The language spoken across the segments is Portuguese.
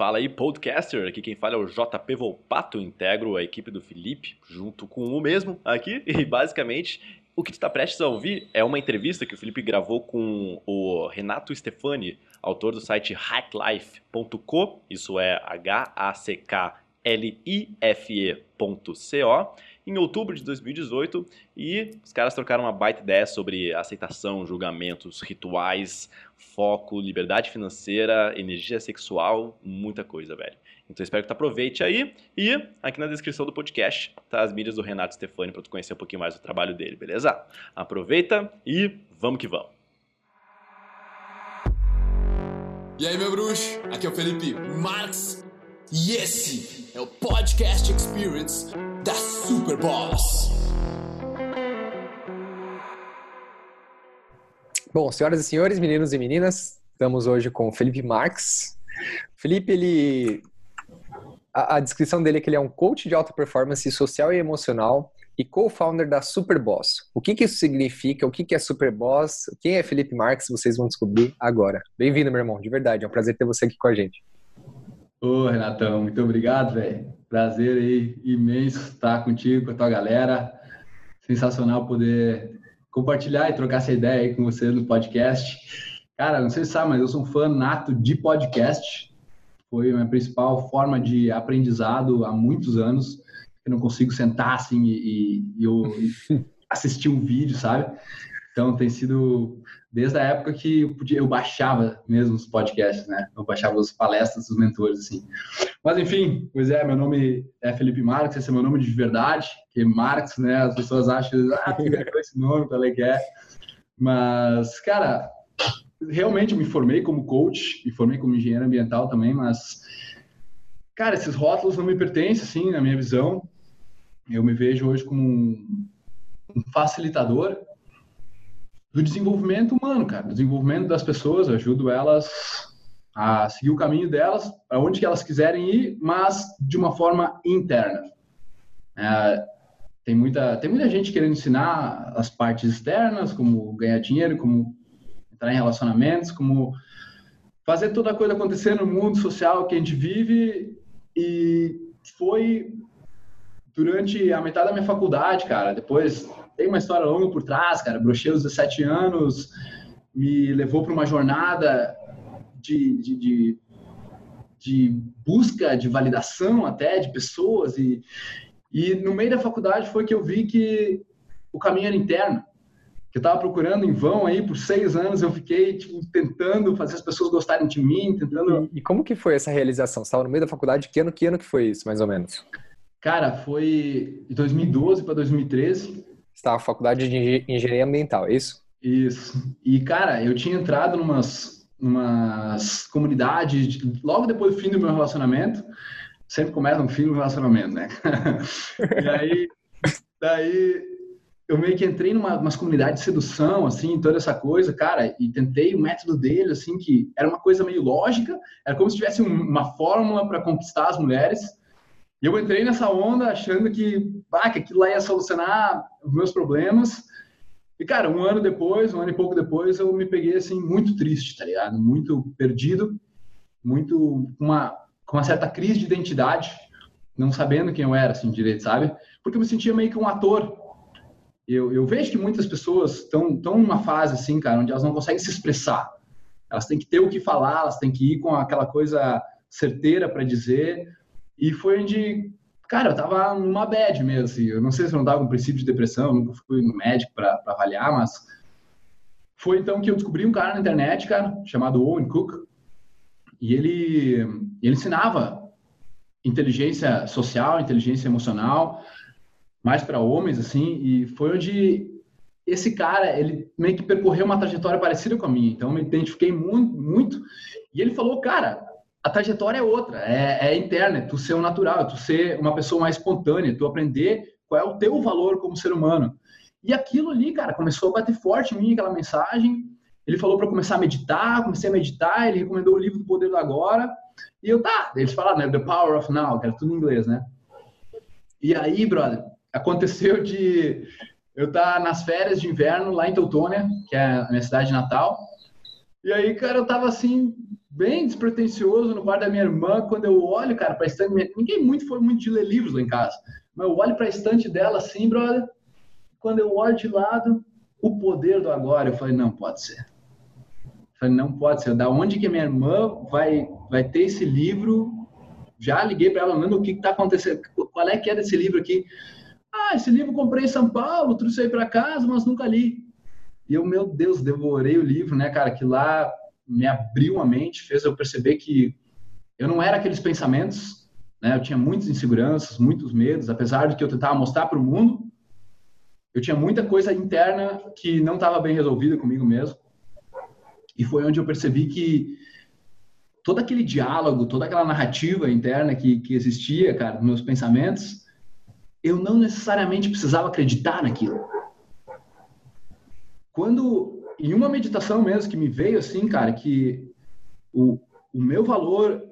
Fala aí, podcaster. Aqui quem fala é o JP Volpato, integro a equipe do Felipe, junto com o mesmo aqui. E basicamente, o que tu está prestes a ouvir é uma entrevista que o Felipe gravou com o Renato Stefani, autor do site hacklife.co. Isso é H-A-C-K-L-I-F-E.co em outubro de 2018 e os caras trocaram uma baita ideia sobre aceitação, julgamentos, rituais, foco, liberdade financeira, energia sexual, muita coisa, velho. Então espero que tu aproveite aí e aqui na descrição do podcast tá as mídias do Renato Stefani para tu conhecer um pouquinho mais do trabalho dele, beleza? Aproveita e vamos que vamos. E aí, meu bruxo? Aqui é o Felipe Marx e esse é o Podcast Experience da Superboss. Bom, senhoras e senhores, meninos e meninas, estamos hoje com o Felipe Marx. Felipe, ele. A, a, descrição dele é que ele é um coach de alta performance social e emocional e co-founder da Superboss. O que, que isso significa? O que, que é Superboss? Quem é Felipe Marx? Vocês vão descobrir agora. Bem-vindo, meu irmão, de verdade. É um prazer ter você aqui com a gente. Ô, Renatão, muito obrigado, velho. Prazer aí imenso estar contigo, com a tua galera. Sensacional poder compartilhar e trocar essa ideia aí com você no podcast. Cara, não sei se sabe, mas eu sou um fã nato de podcast. Foi a minha principal forma de aprendizado há muitos anos. Eu não consigo sentar assim e, e, eu, e assistir um vídeo, sabe? Então tem sido desde a época que eu, podia, eu baixava mesmo os podcasts, né? Eu baixava as palestras dos mentores, assim. Mas enfim, pois é, meu nome é Felipe Marques, esse é meu nome de verdade, que Marx, né? As pessoas acham, ah, tu esse nome, qual é que é? Mas, cara, realmente me formei como coach, me formei como engenheiro ambiental também, mas, cara, esses rótulos não me pertencem, assim, na minha visão. Eu me vejo hoje como um facilitador do desenvolvimento humano, cara, desenvolvimento das pessoas, eu ajudo elas a seguir o caminho delas, aonde que elas quiserem ir, mas de uma forma interna. É, tem muita tem muita gente querendo ensinar as partes externas, como ganhar dinheiro, como entrar em relacionamentos, como fazer toda a coisa acontecer no mundo social que a gente vive. E foi durante a metade da minha faculdade, cara, depois tem uma história longa por trás, cara. Brochei aos 17 anos, me levou para uma jornada de, de, de, de, busca de validação até de pessoas e, e no meio da faculdade foi que eu vi que o caminho era interno que eu estava procurando em vão aí por seis anos eu fiquei tipo, tentando fazer as pessoas gostarem de mim tentando e, e como que foi essa realização? Você estava no meio da faculdade que ano que ano que foi isso mais ou menos? Cara foi de 2012 para 2013 estava na faculdade de engenharia ambiental, é isso? Isso. E, cara, eu tinha entrado numas, numas comunidades, logo depois do fim do meu relacionamento, sempre começa no fim do relacionamento, né? e aí, daí, eu meio que entrei numa umas comunidades de sedução, assim, toda essa coisa, cara, e tentei o método dele, assim, que era uma coisa meio lógica, era como se tivesse uma fórmula para conquistar as mulheres, e eu entrei nessa onda achando que, ah, que aquilo lá ia solucionar os meus problemas. E, cara, um ano depois, um ano e pouco depois, eu me peguei, assim, muito triste, tá ligado? Muito perdido, muito com uma, com uma certa crise de identidade, não sabendo quem eu era, assim, direito, sabe? Porque eu me sentia meio que um ator. Eu, eu vejo que muitas pessoas estão tão numa fase, assim, cara, onde elas não conseguem se expressar. Elas têm que ter o que falar, elas têm que ir com aquela coisa certeira para dizer, e foi onde, cara, eu tava numa bad mesmo, assim. Eu não sei se eu não tava com princípio de depressão, nunca fui no médico para avaliar, mas foi então que eu descobri um cara na internet, cara, chamado Owen Cook, e ele, ele ensinava inteligência social, inteligência emocional, mais para homens, assim, e foi onde esse cara, ele meio que percorreu uma trajetória parecida com a minha, então eu me identifiquei muito, muito, e ele falou, cara, a trajetória é outra, é, é, interna, é tu ser um natural, é tu ser uma pessoa mais espontânea, tu aprender qual é o teu valor como ser humano. E aquilo ali, cara, começou a bater forte em mim, aquela mensagem. Ele falou para começar a meditar, comecei a meditar, ele recomendou o livro do Poder do Agora. E eu, tá, eles falaram, né, The Power of Now, que era tudo em inglês, né? E aí, brother, aconteceu de eu tá nas férias de inverno lá em Teutônia, que é a minha cidade natal, E aí, cara, eu tava assim, bem despretensioso no bar da minha irmã, quando eu olho, cara, pra estante. Ninguém muito foi muito de ler livros lá em casa. Mas eu olho pra estante dela assim, brother. Quando eu olho de lado, o poder do agora, eu falei, não pode ser. Eu falei, não pode ser. Da onde que minha irmã vai, vai ter esse livro? Já liguei para ela, Nando, o que está acontecendo? Qual é que é desse livro aqui? Ah, esse livro comprei em São Paulo, trouxe aí para casa, mas nunca li. E eu, meu Deus, devorei o livro, né, cara? Que lá me abriu a mente, fez eu perceber que eu não era aqueles pensamentos, né? Eu tinha muitas inseguranças, muitos medos, apesar de que eu tentava mostrar para o mundo, eu tinha muita coisa interna que não estava bem resolvida comigo mesmo. E foi onde eu percebi que todo aquele diálogo, toda aquela narrativa interna que, que existia, cara, nos meus pensamentos, eu não necessariamente precisava acreditar naquilo. Quando, em uma meditação mesmo que me veio assim, cara, que o, o meu valor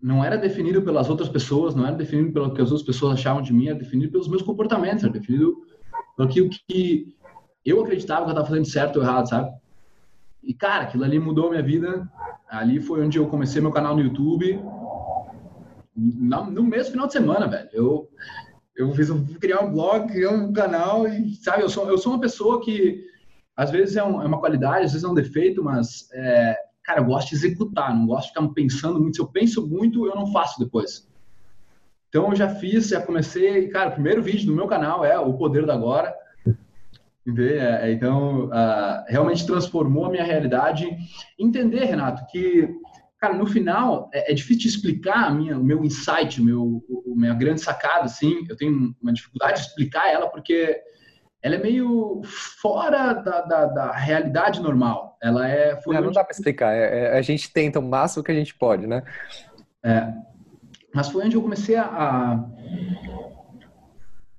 não era definido pelas outras pessoas, não era definido pelo que as outras pessoas achavam de mim, era definido pelos meus comportamentos, era definido aquilo que eu acreditava que eu estava fazendo certo ou errado, sabe? E, cara, aquilo ali mudou minha vida. Ali foi onde eu comecei meu canal no YouTube. No mesmo final de semana, velho. Eu, eu fiz eu criar um blog, criar um canal e, sabe, eu sou, eu sou uma pessoa que às vezes é, um, é uma qualidade, às vezes é um defeito, mas, é, cara, eu gosto de executar, não gosto de ficar pensando muito. Se eu penso muito, eu não faço depois. Então eu já fiz, já comecei, cara, o primeiro vídeo do meu canal é o poder da agora. É, então, uh, realmente transformou a minha realidade. Entender, Renato, que, cara, no final é, é difícil explicar minha, o meu insight, meu, o, minha grande sacada, assim. Eu tenho uma dificuldade de explicar ela porque ela é meio fora da, da, da realidade normal. Ela é. Não, não dá para explicar. É, é, a gente tenta o máximo que a gente pode, né? É. Mas foi onde eu comecei a,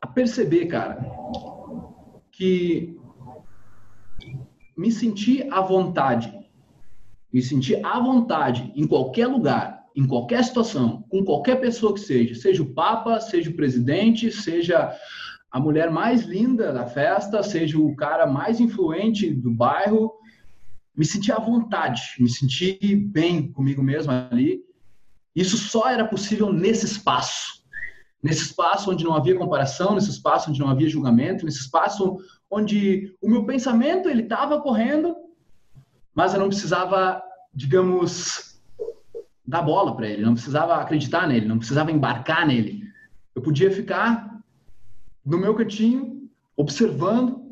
a perceber, cara, que me sentir à vontade, me sentir à vontade em qualquer lugar, em qualquer situação, com qualquer pessoa que seja, seja o Papa, seja o presidente, seja a mulher mais linda da festa, seja o cara mais influente do bairro, me sentir à vontade, me sentir bem comigo mesmo ali isso só era possível nesse espaço. Nesse espaço onde não havia comparação, nesse espaço onde não havia julgamento, nesse espaço onde o meu pensamento ele estava correndo, mas eu não precisava, digamos, dar bola para ele, não precisava acreditar nele, não precisava embarcar nele. Eu podia ficar no meu cantinho, observando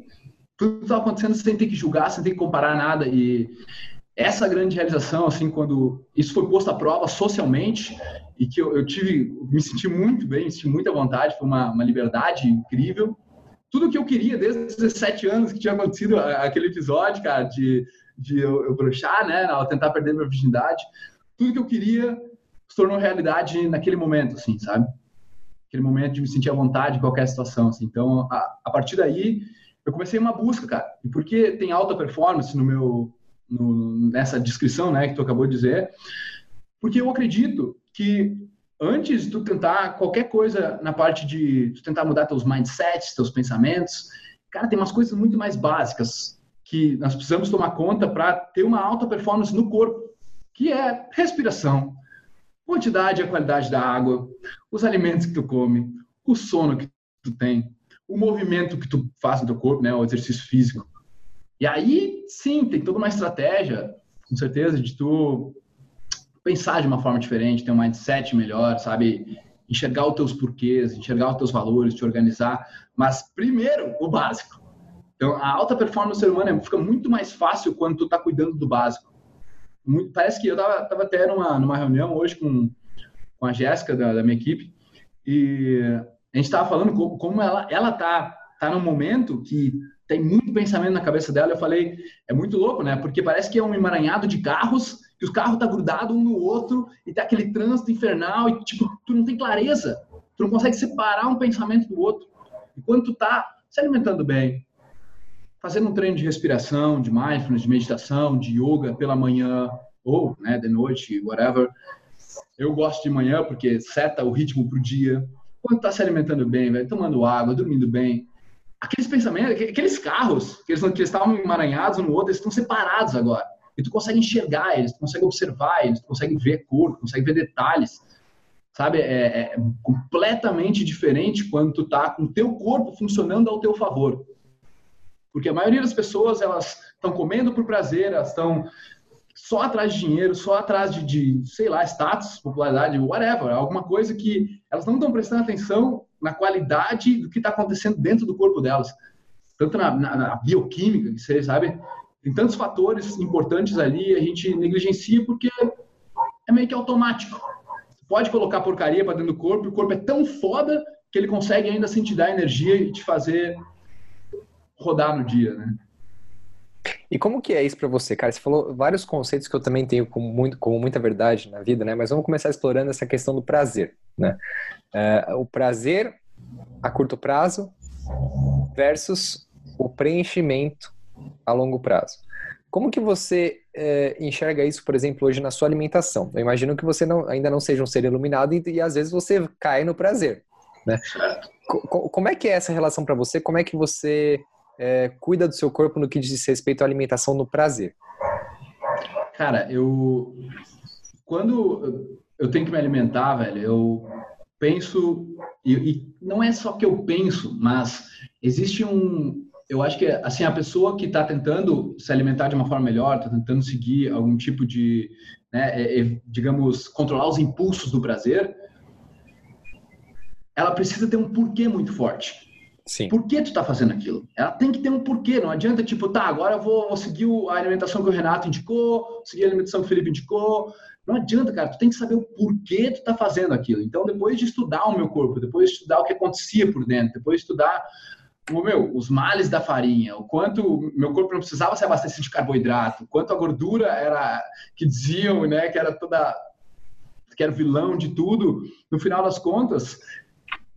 tudo que estava acontecendo sem ter que julgar, sem ter que comparar nada. E essa grande realização, assim, quando isso foi posto à prova socialmente e que eu, eu tive, me senti muito bem, me senti muita vontade, foi uma, uma liberdade incrível. Tudo que eu queria desde os 17 anos que tinha acontecido aquele episódio, cara, de, de eu, eu né, ao tentar perder minha virgindade, tudo que eu queria se tornou realidade naquele momento, assim, sabe? Aquele momento de me sentir à vontade em qualquer situação, assim. Então, a, a partir daí, eu comecei uma busca, cara. E porque tem alta performance no meu no, nessa descrição né, que tu acabou de dizer, porque eu acredito que antes de tu tentar qualquer coisa na parte de tu tentar mudar teus mindsets, teus pensamentos, cara, tem umas coisas muito mais básicas que nós precisamos tomar conta para ter uma alta performance no corpo, que é respiração, quantidade e a qualidade da água, os alimentos que tu come, o sono que tu tem, o movimento que tu faz no teu corpo, né, o exercício físico. E aí, sim, tem toda uma estratégia, com certeza, de tu pensar de uma forma diferente, ter um mindset melhor, sabe? Enxergar os teus porquês, enxergar os teus valores, te organizar. Mas, primeiro, o básico. Então, a alta performance do ser humano fica muito mais fácil quando tu tá cuidando do básico. Muito, parece que eu tava, tava até numa, numa reunião hoje com, com a Jéssica da, da minha equipe e a gente tava falando como, como ela, ela tá, tá num momento que tem muito pensamento na cabeça dela. Eu falei, é muito louco, né? Porque parece que é um emaranhado de carros, que os carros tá grudado um no outro e tem aquele trânsito infernal e tipo, tu não tem clareza, tu não consegue separar um pensamento do outro. E quando tu tá se alimentando bem, fazendo um treino de respiração, de mindfulness, de meditação, de yoga pela manhã ou, né, de noite, whatever. Eu gosto de manhã porque seta o ritmo pro dia. Quando tá se alimentando bem, velho, tomando água, dormindo bem, aqueles pensamentos, aqueles carros, que eles, que eles estavam emaranhados um no outro, eles estão separados agora. e tu consegue enxergar eles, tu consegue observar eles, tu consegue ver cor, tu consegue ver detalhes. Sabe, é, é completamente diferente quando tu tá com o teu corpo funcionando ao teu favor. Porque a maioria das pessoas, elas estão comendo por prazer, elas estão só atrás de dinheiro, só atrás de, de, sei lá, status, popularidade, whatever, alguma coisa que elas não estão prestando atenção na qualidade do que está acontecendo dentro do corpo delas. Tanto na, na, na bioquímica, que você sabe, tem tantos fatores importantes ali, a gente negligencia porque é meio que automático. Pode colocar porcaria para dentro do corpo, e o corpo é tão foda que ele consegue ainda assim te dar energia e te fazer rodar no dia, né? E como que é isso para você, cara? Você falou vários conceitos que eu também tenho com, muito, com muita verdade na vida, né? Mas vamos começar explorando essa questão do prazer, né? É, o prazer a curto prazo versus o preenchimento a longo prazo. Como que você é, enxerga isso, por exemplo, hoje na sua alimentação? Eu imagino que você não, ainda não seja um ser iluminado e, e às vezes você cai no prazer, né? Como é que é essa relação para você? Como é que você é, cuida do seu corpo no que diz respeito à alimentação no prazer? Cara, eu quando eu tenho que me alimentar, velho, eu penso e, e não é só que eu penso, mas existe um eu acho que assim a pessoa que está tentando se alimentar de uma forma melhor, está tentando seguir algum tipo de, né, é, é, digamos, controlar os impulsos do prazer, ela precisa ter um porquê muito forte. Sim. Por que tu tá fazendo aquilo? Ela tem que ter um porquê, não adianta tipo, tá, agora eu vou, vou seguir a alimentação que o Renato indicou, seguir a alimentação que o Felipe indicou. Não adianta, cara, tu tem que saber o porquê tu tá fazendo aquilo. Então, depois de estudar o meu corpo, depois de estudar o que acontecia por dentro, depois de estudar o meu, os males da farinha, o quanto meu corpo não precisava se abastecer de carboidrato, quanto a gordura era que diziam, né, que era toda que era vilão de tudo, no final das contas,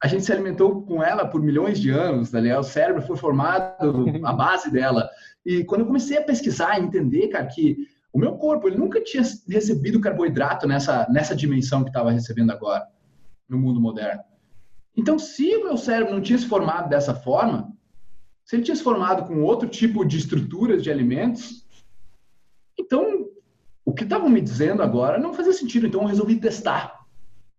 a gente se alimentou com ela por milhões de anos, tá ligado? O cérebro foi formado a base dela. E quando eu comecei a pesquisar e entender, cara, que o meu corpo ele nunca tinha recebido carboidrato nessa, nessa dimensão que estava recebendo agora, no mundo moderno. Então, se o meu cérebro não tinha se formado dessa forma, se ele tinha se formado com outro tipo de estruturas de alimentos, então o que estavam me dizendo agora não fazia sentido. Então, eu resolvi testar.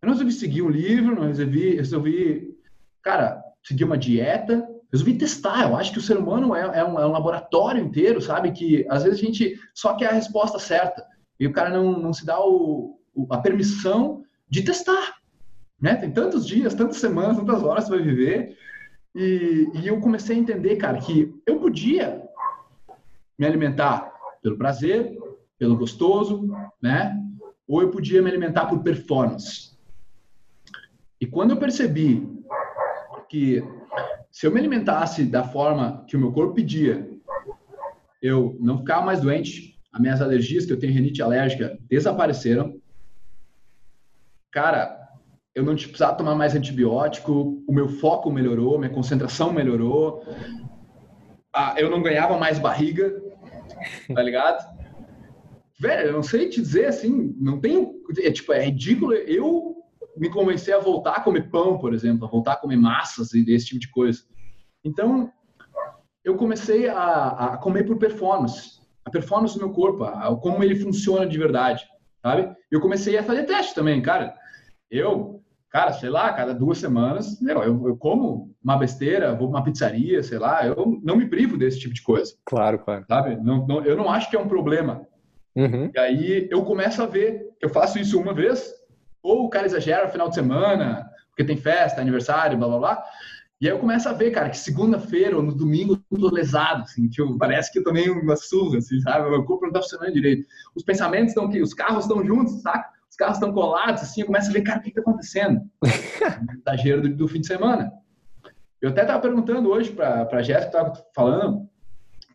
Eu não resolvi seguir um livro, não resolvi, resolvi, cara, seguir uma dieta, resolvi testar. Eu acho que o ser humano é, é, um, é, um, laboratório inteiro, sabe? Que às vezes a gente só quer a resposta certa e o cara não, não se dá o, o, a permissão de testar. Né? Tem tantos dias, tantas semanas, tantas horas que você vai viver. E, e eu comecei a entender, cara, que eu podia me alimentar pelo prazer, pelo gostoso, né? Ou eu podia me alimentar por performance. E quando eu percebi que se eu me alimentasse da forma que o meu corpo pedia, eu não ficava mais doente, as minhas alergias, que eu tenho renite alérgica, desapareceram. Cara, eu não precisava tomar mais antibiótico, o meu foco melhorou, minha concentração melhorou, ah, eu não ganhava mais barriga, tá ligado? Velho, eu não sei te dizer assim, não tenho. É, tipo, é ridículo eu me convencer a voltar a comer pão, por exemplo, a voltar a comer massas e esse tipo de coisa. Então, eu comecei a, a comer por performance, a performance do meu corpo, a, como ele funciona de verdade, sabe? Eu comecei a fazer teste também, cara. Eu, cara, sei lá, cada duas semanas, meu, eu, eu como uma besteira, vou uma pizzaria, sei lá, eu não me privo desse tipo de coisa. Claro, claro. Sabe? Não, não, eu não acho que é um problema. Uhum. E aí eu começo a ver, eu faço isso uma vez, ou o cara exagera no final de semana, porque tem festa, aniversário, blá blá blá. E aí eu começo a ver, cara, que segunda-feira ou no domingo eu tô lesado, assim, tipo, parece que eu tomei uma surra, assim, sabe? O meu corpo não tá funcionando direito. Os pensamentos estão aqui, os carros estão juntos, saca? Os carros estão colados, assim, eu começo a ver, cara, o que tá acontecendo? Exagero do, do, fim de semana. Eu até tava perguntando hoje pra, pra Jéssica, tava falando,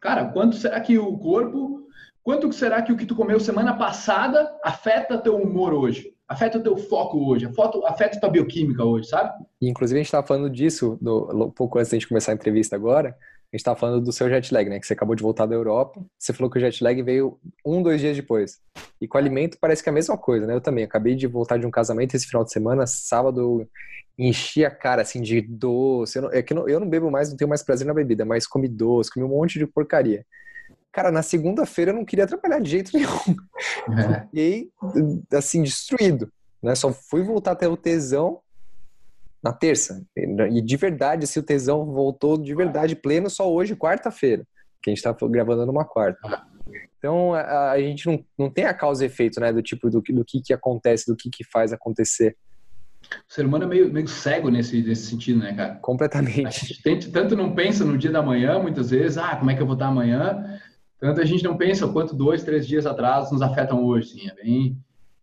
cara, quanto será que o corpo, quanto será que o que tu comeu semana passada afeta teu humor hoje? Afeta o teu foco hoje, afeta a tua bioquímica hoje, sabe? Inclusive, a gente estava falando disso um pouco antes da gente começar a entrevista agora. A gente estava falando do seu jet lag, né? Que você acabou de voltar da Europa. Você falou que o jet lag veio um, dois dias depois. E com alimento parece que é a mesma coisa, né? Eu também acabei de voltar de um casamento esse final de semana. Sábado enchi a cara, assim, de doce. Eu não, é que não, eu não bebo mais, não tenho mais prazer na bebida, mas comi doce, comi um monte de porcaria. Cara, na segunda-feira eu não queria trabalhar de jeito nenhum. É. E aí, assim, destruído. Né? Só fui voltar a ter o tesão na terça. E de verdade, assim, o tesão voltou de verdade pleno só hoje, quarta-feira. Que a gente tá gravando numa quarta. Então, a, a, gente não, não tem a causa e efeito, né? Do tipo, do, do que, que acontece, do que, que faz acontecer. O ser humano é meio, meio cego nesse, nesse sentido, né, cara? Completamente. A gente tanto não pensa no dia da manhã, muitas vezes, ah, como é que eu vou estar amanhã? Tanto a gente não pensa o quanto dois, três dias atrás nos afetam hoje, sim. É bem,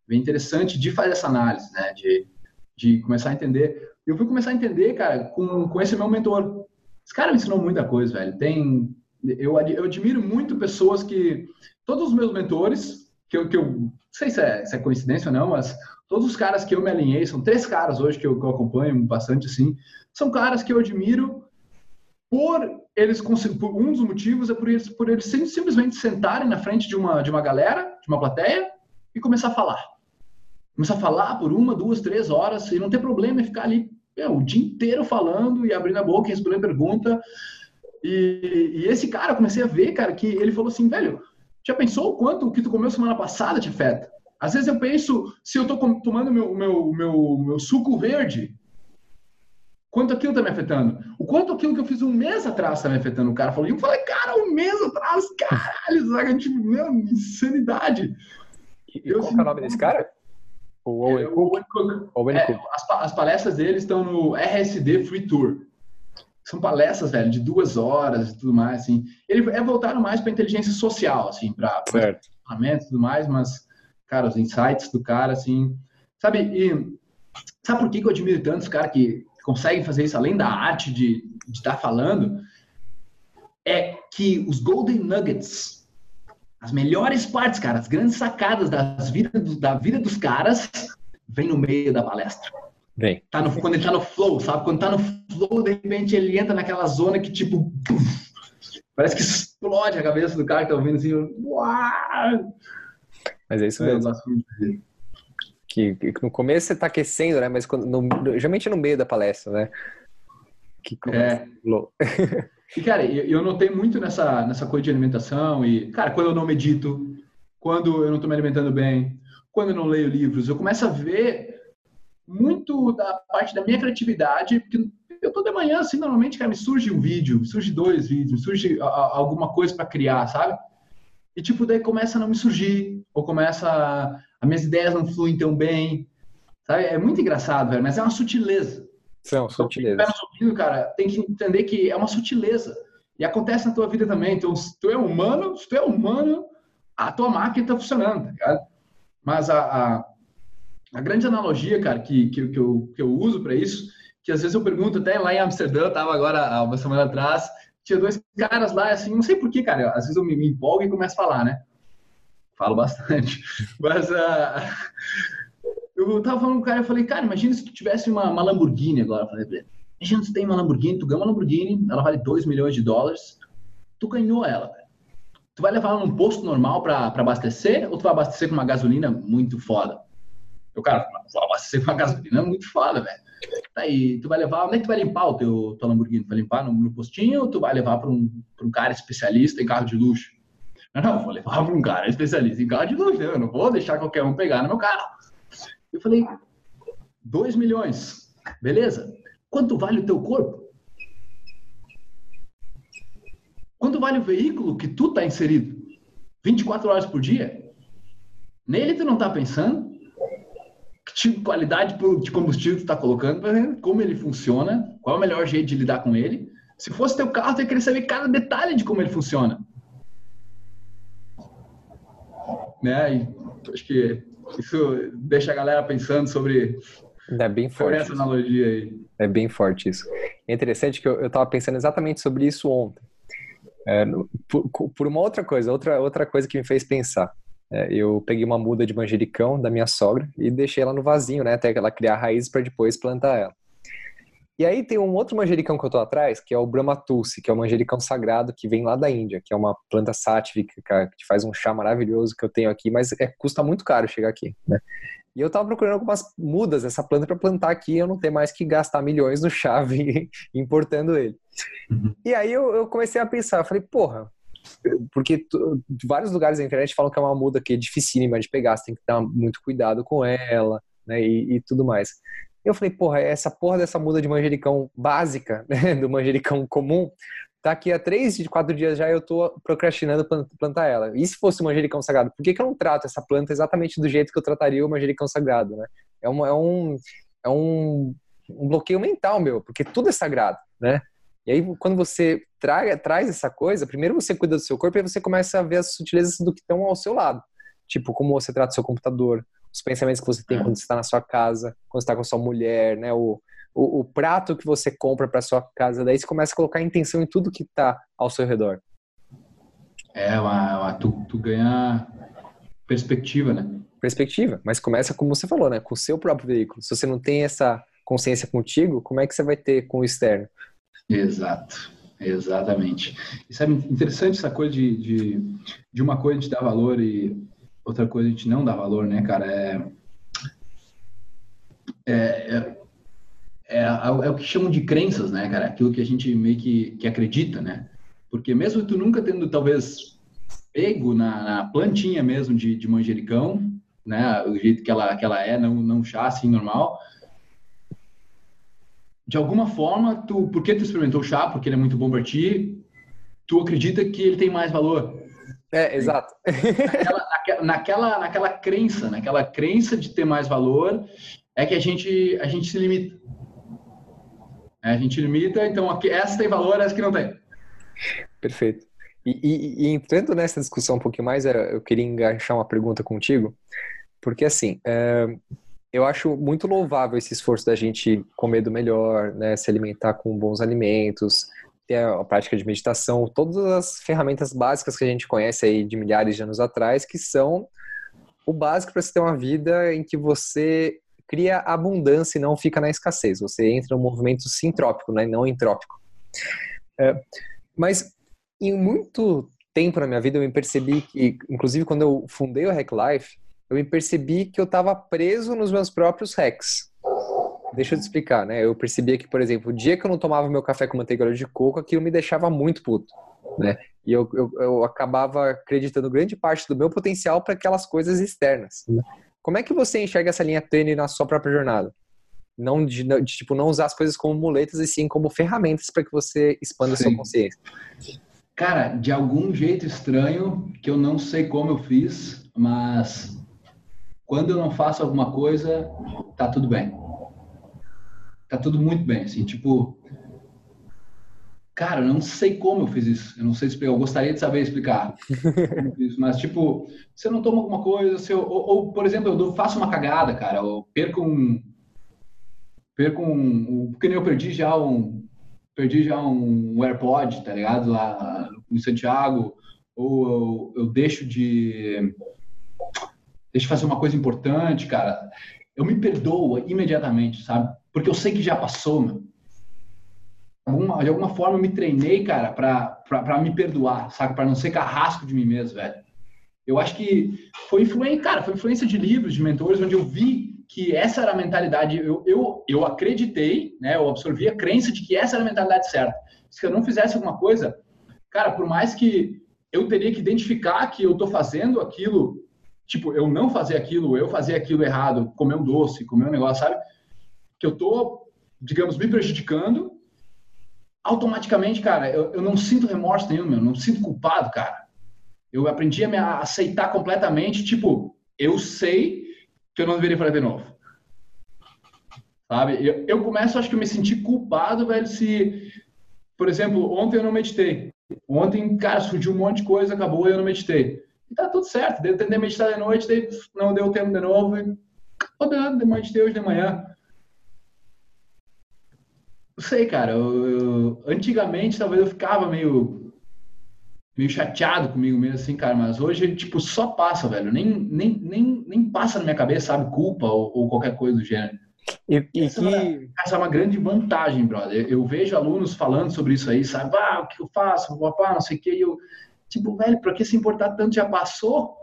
bem interessante de fazer essa análise, né? De, de começar a entender. Eu fui começar a entender, cara, com, com esse meu mentor. Esse cara me ensinou muita coisa, velho. Tem, eu, eu admiro muito pessoas que, todos os meus mentores, que eu, que eu não sei se é, se é coincidência ou não, mas todos os caras que eu me alinhei, são três caras hoje que eu, que eu acompanho bastante, assim, são caras que eu admiro por eles, por um dos motivos é por eles, por eles simplesmente sentarem na frente de uma, de uma galera, de uma plateia, e começar a falar. Começar a falar por uma, duas, três horas, e não ter problema em ficar ali meu, o dia inteiro falando e abrindo a boca e respondendo pergunta. E, e, esse cara, eu comecei a ver, cara, que ele falou assim, velho, já pensou o quanto o que tu comeu semana passada te afeta? Às vezes eu penso, se eu tô tomando meu, meu, meu, meu suco verde, quanto aquilo tá me afetando? O quanto aquilo que eu fiz um mês atrás tá me afetando? O cara falou, e eu falei, cara, um mês atrás, caralho, sabe? Tipo, meu, insanidade. E, eu, qual assim, é o nome desse cara? O Owen é, Cook? Owen é, Cook. As, as, palestras dele estão no RSD Free Tour. São palestras, velho, de duas horas e tudo mais, assim. Ele é voltado mais para inteligência social, assim, para ferramentas e tudo mais, mas, cara, os insights do cara, assim... Sabe, e... Sabe por que, que eu admiro tanto os caras que conseguem fazer isso, além da arte de estar tá falando? É que os Golden Nuggets as melhores partes, cara, as grandes sacadas das vidas, da vida dos caras, vem no meio da palestra. Vem. Tá no, quando ele tá no flow, sabe? Quando tá no flow, de repente ele entra naquela zona que, tipo, parece que explode a cabeça do cara que tá ouvindo assim. Uau! Mas é isso mesmo. Que, que, no começo você tá aquecendo, né? Mas quando, no, geralmente é no meio da palestra, né? Que começa é. E, cara, eu notei muito nessa, nessa coisa de alimentação e, cara, quando eu não medito, quando eu não estou me alimentando bem, quando eu não leio livros, eu começo a ver muito da parte da minha criatividade, porque eu tô de manhã, assim, normalmente, cara, me surge um vídeo, me surge dois vídeos, me surge a, a, alguma coisa para criar, sabe? E, tipo, daí começa a não me surgir, ou começa... A, as minhas ideias não fluem tão bem, sabe? É muito engraçado, velho, mas é uma sutileza. São sutilezas. Ouvindo, cara, tem que entender que é uma sutileza. E acontece na tua vida também. Então, se tu é humano, se tu é humano, a tua máquina está funcionando, tá ligado? Mas a, a, a, grande analogia, cara, que, que, que, eu, que eu uso para isso, que às vezes eu pergunto até lá em Amsterdã, eu tava agora uma semana atrás, tinha dois caras lá, assim, não sei porquê, cara, às vezes eu me, me empolgo e começo a falar, né? Falo bastante. Mas uh, eu tava falando com o cara, eu falei, cara, imagina se tu tivesse uma, uma Lamborghini agora. Eu falei imagina se tem uma Lamborghini, tu ganha uma Lamborghini, ela vale 2 milhões de dólares, tu ganhou ela. Tu vai levar ela num posto normal pra, abastecer ou tu vai abastecer com uma gasolina muito foda? Eu, cara, vou abastecer com uma gasolina muito foda, velho. Tá aí, tu vai levar, onde é que tu vai limpar o teu, tua Lamborghini? Tu vai limpar no, no postinho ou tu vai levar para um, um cara especialista em carro de luxo? Não, não, vou levar para um cara especialista em carro de luxo, eu não vou deixar qualquer um pegar no meu carro. Eu falei, 2 milhões, beleza? Quanto vale o teu corpo? Quanto vale o veículo que tu tá inserido? 24 horas por dia? Nele tu não tá pensando? Que tipo de qualidade de combustível tu tá colocando, como ele funciona, qual é o melhor jeito de lidar com ele? Se fosse teu carro, tu ia querer saber cada detalhe de como ele funciona. Né? E acho que isso deixa a galera pensando sobre, é bem forte essa analogia aí. É bem forte isso. É interessante que eu estava pensando exatamente sobre isso ontem. É, por, por, uma outra coisa, outra, outra coisa que me fez pensar. É, eu peguei uma muda de manjericão da minha sogra e deixei ela no vasinho, né? Até ela criar raízes para depois plantar ela. E aí tem um outro manjericão que eu tô atrás, que é o Brahma Tulsi, que é o manjericão sagrado que vem lá da Índia, que é uma planta sátrica que faz um chá maravilhoso que eu tenho aqui, mas é, custa muito caro chegar aqui, né? E eu tava procurando algumas mudas dessa planta para plantar aqui, eu não ter mais que gastar milhões no chá importando ele. Uhum. E aí eu, eu, comecei a pensar, falei, porra, porque tu, vários lugares da internet falam que é uma muda que é dificílima de pegar, você tem que dar muito cuidado com ela, né, e, e tudo mais. Eu falei, porra, essa porra dessa muda de manjericão básica, né, do manjericão comum, tá aqui há três, quatro dias já eu tô procrastinando plantar ela. E se fosse o manjericão sagrado? Por que, que eu não trato essa planta exatamente do jeito que eu trataria o manjericão sagrado, né? É, uma, é, um, é um, um bloqueio mental, meu, porque tudo é sagrado, né? E aí, quando você traga, traz essa coisa, primeiro você cuida do seu corpo e você começa a ver as sutilezas do que estão ao seu lado. Tipo, como você trata o seu computador, os pensamentos que você tem é. quando você está na sua casa, quando você está com a sua mulher, né? O, o, o prato que você compra para sua casa. Daí você começa a colocar intenção em tudo que está ao seu redor. É, uma, uma, tu, tu ganha perspectiva, né? Perspectiva, mas começa como você falou, né? Com o seu próprio veículo. Se você não tem essa consciência contigo, como é que você vai ter com o externo? Exato, exatamente. E sabe, interessante essa coisa de, de, de uma coisa de dar valor e outra coisa a gente não dá valor, né, cara? É, é, é, é, é, o que chamam de crenças, né, cara? Aquilo que a gente meio que, que acredita, né? Porque mesmo tu nunca tendo, talvez, pego na, na plantinha mesmo de, de, manjericão, né? O jeito que ela, que ela é, não, não chá assim normal. De alguma forma, tu, porque tu experimentou o chá, porque ele é muito bom para ti, tu acredita que ele tem mais valor. É, exato. Naquela, naquela, naquela, crença, naquela crença de ter mais valor, é que a gente, a gente se limita. A gente limita, então aqui, essa tem valor, essa que não tem. Perfeito. E, e, e, entrando nessa discussão um pouquinho mais, eu queria enganchar uma pergunta contigo, porque assim, é, eu acho muito louvável esse esforço da gente comer do melhor, né, se alimentar com bons alimentos, ter a prática de meditação, todas as ferramentas básicas que a gente conhece aí de milhares de anos atrás, que são o básico para você ter uma vida em que você cria abundância e não fica na escassez. Você entra no movimento sintrópico, né, não entrópico. É, mas em muito tempo na minha vida eu me percebi que, inclusive quando eu fundei o Hack Life, eu me percebi que eu estava preso nos meus próprios hacks. Deixa eu te explicar, né? Eu percebia que, por exemplo, o dia que eu não tomava meu café com manteiga de coco, aquilo me deixava muito puto, né? E eu, eu, eu acabava acreditando grande parte do meu potencial para aquelas coisas externas. Né? Como é que você enxerga essa linha tênue na sua própria jornada? Não de, de, tipo não usar as coisas como muletas e sim como ferramentas para que você expanda sim. a sua consciência. Cara, de algum jeito estranho que eu não sei como eu fiz, mas quando eu não faço alguma coisa, tá tudo bem tá tudo muito bem, assim, tipo, cara, eu não sei como eu fiz isso, eu não sei explicar, eu gostaria de saber explicar, isso, mas tipo, se eu não tomo alguma coisa, se eu, ou, ou, por exemplo, eu faço uma cagada, cara, eu perco um, perco um, porque nem eu perdi já um, perdi já um AirPod, tá ligado, lá em Santiago, ou eu, eu deixo de deixo de fazer uma coisa importante, cara, eu me perdoo imediatamente, sabe? Porque eu sei que já passou, meu. de alguma forma eu me treinei, cara, para me perdoar, sabe? Para não ser carrasco de mim mesmo, velho. Eu acho que foi influência, cara, foi influência de livros, de mentores, onde eu vi que essa era a mentalidade. Eu, eu, eu acreditei, né? Eu absorvi a crença de que essa era a mentalidade certa. Se eu não fizesse alguma coisa, cara, por mais que eu teria que identificar que eu tô fazendo aquilo, tipo, eu não fazer aquilo, eu fazer aquilo errado, comer um doce, comer um negócio, sabe? Que eu tô, digamos, me prejudicando, automaticamente, cara, eu, eu não sinto remorso nenhum, meu, não sinto culpado, cara. Eu aprendi a me aceitar completamente, tipo, eu sei que eu não deveria fazer de novo. Sabe? Eu, eu começo, acho que eu me senti culpado, velho, se, por exemplo, ontem eu não meditei. Ontem, cara, surgiu um monte de coisa, acabou e eu não meditei. E tá tudo certo, deu tempo de meditar de noite, daí não deu tempo de novo, e acabou, meditei hoje de manhã. Não sei, cara. Eu, eu, antigamente, talvez eu ficava meio, meio chateado comigo mesmo, assim, cara. Mas hoje, tipo, só passa, velho. Nem, nem, nem, nem passa na minha cabeça, sabe? Culpa ou, ou qualquer coisa do gênero. E, e essa, que... é uma, essa, é uma, grande vantagem, brother. Eu, eu, vejo alunos falando sobre isso aí, sabe? Ah, o que eu faço? Papá, não sei o que. E eu, tipo, velho, pra que se importar tanto? Já passou?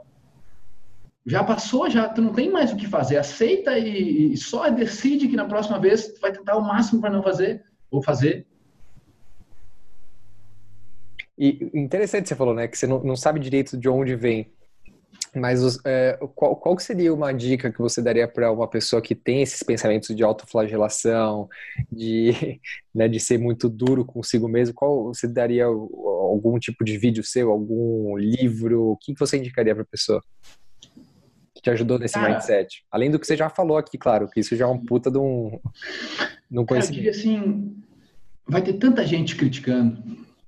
Já passou, já tu não tem mais o que fazer. Aceita e, e só decide que na próxima vez tu vai tentar o máximo para não fazer ou fazer. E interessante você falou, né? Que você não, não sabe direito de onde vem. Mas é, qual, qual seria uma dica que você daria para uma pessoa que tem esses pensamentos de autoflagelação, de, né, de ser muito duro consigo mesmo? Qual você daria algum tipo de vídeo seu, algum livro? O que você indicaria para a pessoa? Que te ajudou nesse Cara, mindset? Além do que você já falou aqui, claro, que isso já é um puta de um, de um conhecimento. Cara, eu diria assim, vai ter tanta gente criticando,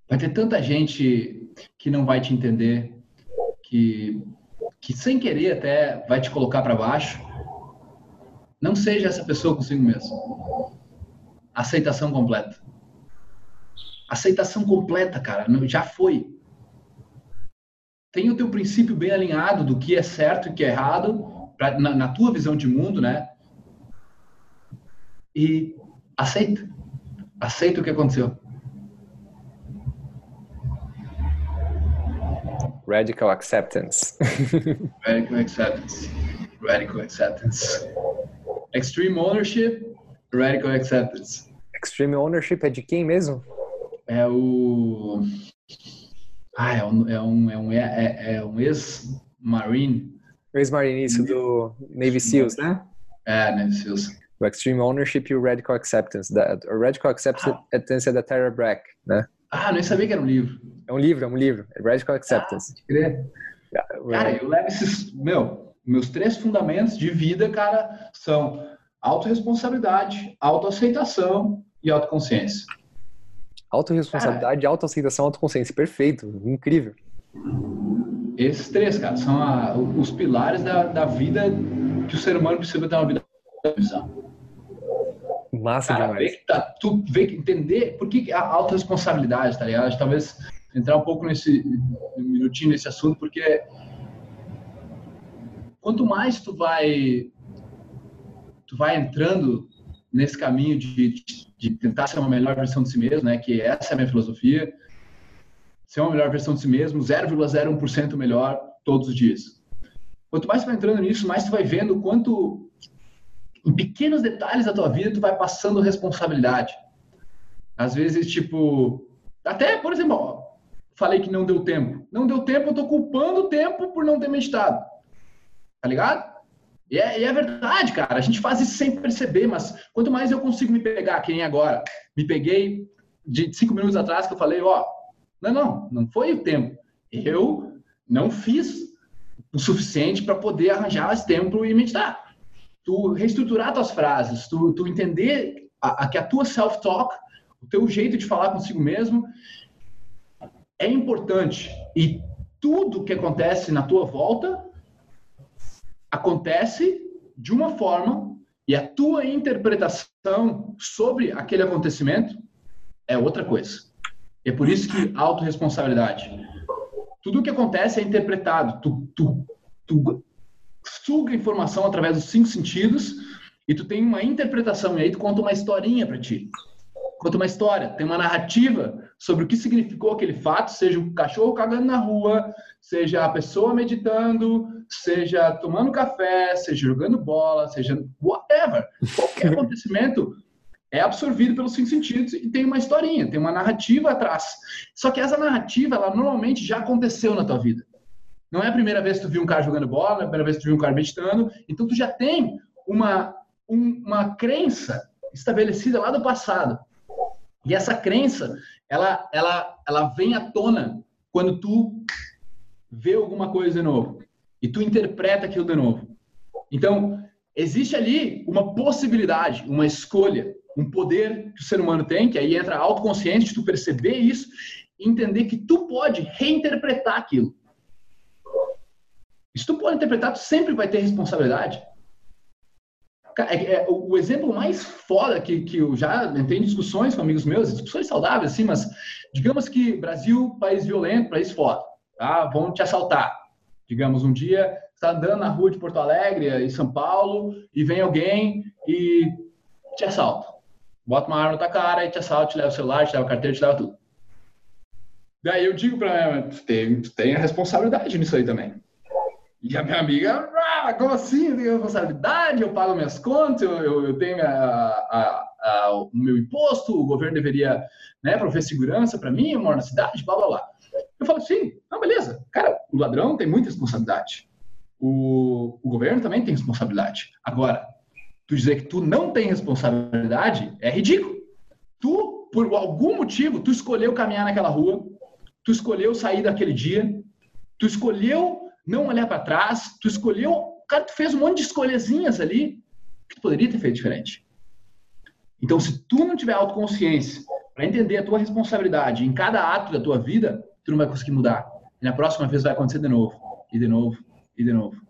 vai ter tanta gente que não vai te entender, que que sem querer até vai te colocar para baixo, não seja essa pessoa consigo mesmo. Aceitação completa. Aceitação completa, cara, já foi. Tem o teu princípio bem alinhado do que é certo e que é errado, pra, na, na tua visão de mundo, né? E aceita. Aceita o que aconteceu. Radical acceptance. Radical acceptance. Radical acceptance. Extreme ownership. Radical acceptance. Extreme ownership é de quem mesmo? É o. Ah, é um, é um, é um, é, é um ex-marine. Ex-marine, isso do Navy SEALs, né? É, Navy SEALs. O Extreme Ownership e o Radical Acceptance. Da, o Radical Acceptance ah. é da Tara Brach, né? Ah, nem sabia que era um livro. É um livro, é um livro. É Radical Acceptance. Ah, crer. Cara, eu levo esses. Meu, meus três fundamentos de vida, cara, são autorresponsabilidade, autoaceitação e autoconsciência. Autoresponsabilidade, autoaceitação, autoconsciência. Perfeito, incrível. Esses três, cara, são a, os pilares da, da vida que o ser humano precisa ter uma vida. Massa Cara, demais. Vê que tá, tu vê que entender por que a autorresponsabilidade, tá ligado? Talvez entrar um pouco nesse um minutinho nesse assunto, porque quanto mais tu vai tu vai entrando nesse caminho de, de tentar ser uma melhor versão de si mesmo, né? Que essa é a minha filosofia. Ser uma melhor versão de si mesmo, 0,01% melhor todos os dias. Quanto mais tu vai entrando nisso, mais tu vai vendo quanto em pequenos detalhes da tua vida, tu vai passando responsabilidade. Às vezes, tipo, até, por exemplo, ó, falei que não deu tempo. Não deu tempo, eu tô culpando o tempo por não ter meditado. Tá ligado? E é, e é, verdade, cara. A gente faz isso sem perceber, mas quanto mais eu consigo me pegar, que nem agora, me peguei de cinco minutos atrás que eu falei, ó, não, não, não foi o tempo. Eu não fiz o suficiente para poder arranjar esse tempo e meditar tu reestruturar tuas frases, tu, tu entender a, a, que a tua self-talk, o teu jeito de falar consigo mesmo é importante. E tudo que acontece na tua volta acontece de uma forma e a tua interpretação sobre aquele acontecimento é outra coisa. É por isso que autorresponsabilidade. Tudo o que acontece é interpretado. Tu, tu, tu suga informação através dos cinco sentidos e tu tem uma interpretação e aí tu conta uma historinha para ti. Conta uma história, tem uma narrativa sobre o que significou aquele fato, seja o cachorro cagando na rua, seja a pessoa meditando, seja tomando café, seja jogando bola, seja whatever. Qualquer acontecimento é absorvido pelos cinco sentidos e tem uma historinha, tem uma narrativa atrás. Só que essa narrativa, ela normalmente já aconteceu na tua vida. Não é a primeira vez que tu viu um cara jogando bola, não é a primeira vez que tu viu um cara meditando. Então, tu já tem uma, um, uma crença estabelecida lá do passado. E essa crença, ela, ela, ela vem à tona quando tu vê alguma coisa de novo. E tu interpreta aquilo de novo. Então, existe ali uma possibilidade, uma escolha, um poder que o ser humano tem, que aí entra a autoconsciência de tu perceber isso e entender que tu pode reinterpretar aquilo. Se tu pode interpretar, tu sempre vai ter responsabilidade. É, é, o exemplo mais foda que, que eu já entrei em discussões com amigos meus, discussões saudáveis, assim, mas digamos que Brasil, país violento, país foda, tá? Vão te assaltar. Digamos, um dia está andando na rua de Porto Alegre, em São Paulo, e vem alguém e te assalta. Bota uma arma na tua cara e te assalta, te leva o celular, te leva a carteira, te leva tudo. Daí eu digo para ela, tu tem, tu tem a responsabilidade nisso aí também. E a minha amiga, ah, como assim? Eu tenho responsabilidade, eu pago minhas contas, eu, eu, eu tenho a, a, a, o meu imposto, o governo deveria né, prover segurança para mim, eu moro na cidade, blá blá blá. Eu falo, sim, não, beleza. Cara, o ladrão tem muita responsabilidade. O, o governo também tem responsabilidade. Agora, tu dizer que tu não tem responsabilidade é ridículo. Tu, por algum motivo, tu escolheu caminhar naquela rua, tu escolheu sair daquele dia, tu escolheu não olhar para trás, tu escolheu, cara, tu fez um monte de escolhazinhas ali que tu poderia ter feito diferente. Então, se tu não tiver autoconsciência para entender a tua responsabilidade em cada ato da tua vida, tu não vai conseguir mudar. E na próxima vez vai acontecer de novo, e de novo, e de novo.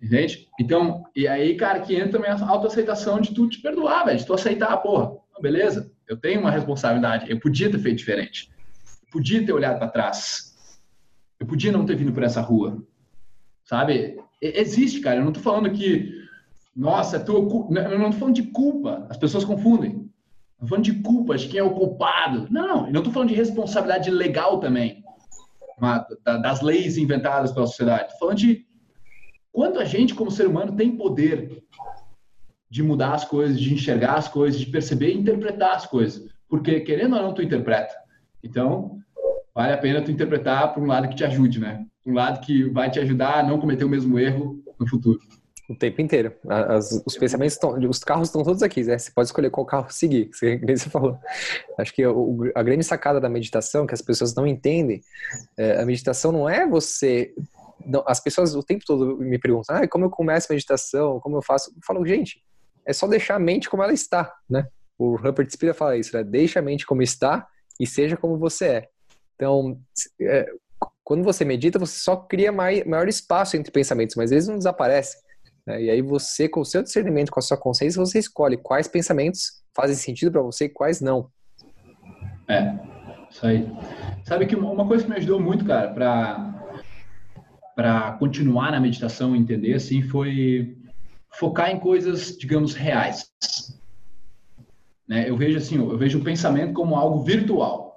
Entende? Então, e aí, cara, que entra também a autoaceitação de tu te perdoar, velho, de tu aceitar, porra, beleza, eu tenho uma responsabilidade, eu podia ter feito diferente. Eu podia ter olhado para trás. Eu podia não ter vindo por essa rua. Sabe? Existe, cara, eu não tô falando que nossa, é tua eu não tô falando de culpa, as pessoas confundem. Estou falando de culpa, de quem é o culpado. Não, eu não estou falando de responsabilidade legal também, das leis inventadas pela sociedade. Estou falando de quanto a gente, como ser humano, tem poder de mudar as coisas, de enxergar as coisas, de perceber e interpretar as coisas. Porque, querendo ou não, tu interpreta. Então, vale a pena tu interpretar para um lado que te ajude, né? Um lado que vai te ajudar a não cometer o mesmo erro no futuro. O tempo inteiro. As, os pensamentos estão. Os carros estão todos aqui, né? Você pode escolher qual carro seguir, que você falou. Acho que o, a grande sacada da meditação, que as pessoas não entendem, é, a meditação não é você. Não, as pessoas o tempo todo me perguntam, ah, como eu começo a meditação, como eu faço? Eu falo, gente, é só deixar a mente como ela está, né? O Rupert Spira fala isso, né? Deixa a mente como está e seja como você é. Então, é, quando você medita, você só cria mai, maior espaço entre pensamentos, mas eles não desaparecem. Né? E aí você, com o seu discernimento, com a sua consciência, você escolhe quais pensamentos fazem sentido para você e quais não. É, isso aí. Sabe que uma coisa que me ajudou muito, cara, para para continuar na meditação entender assim foi focar em coisas, digamos, reais. Né? Eu vejo assim, eu vejo o pensamento como algo virtual.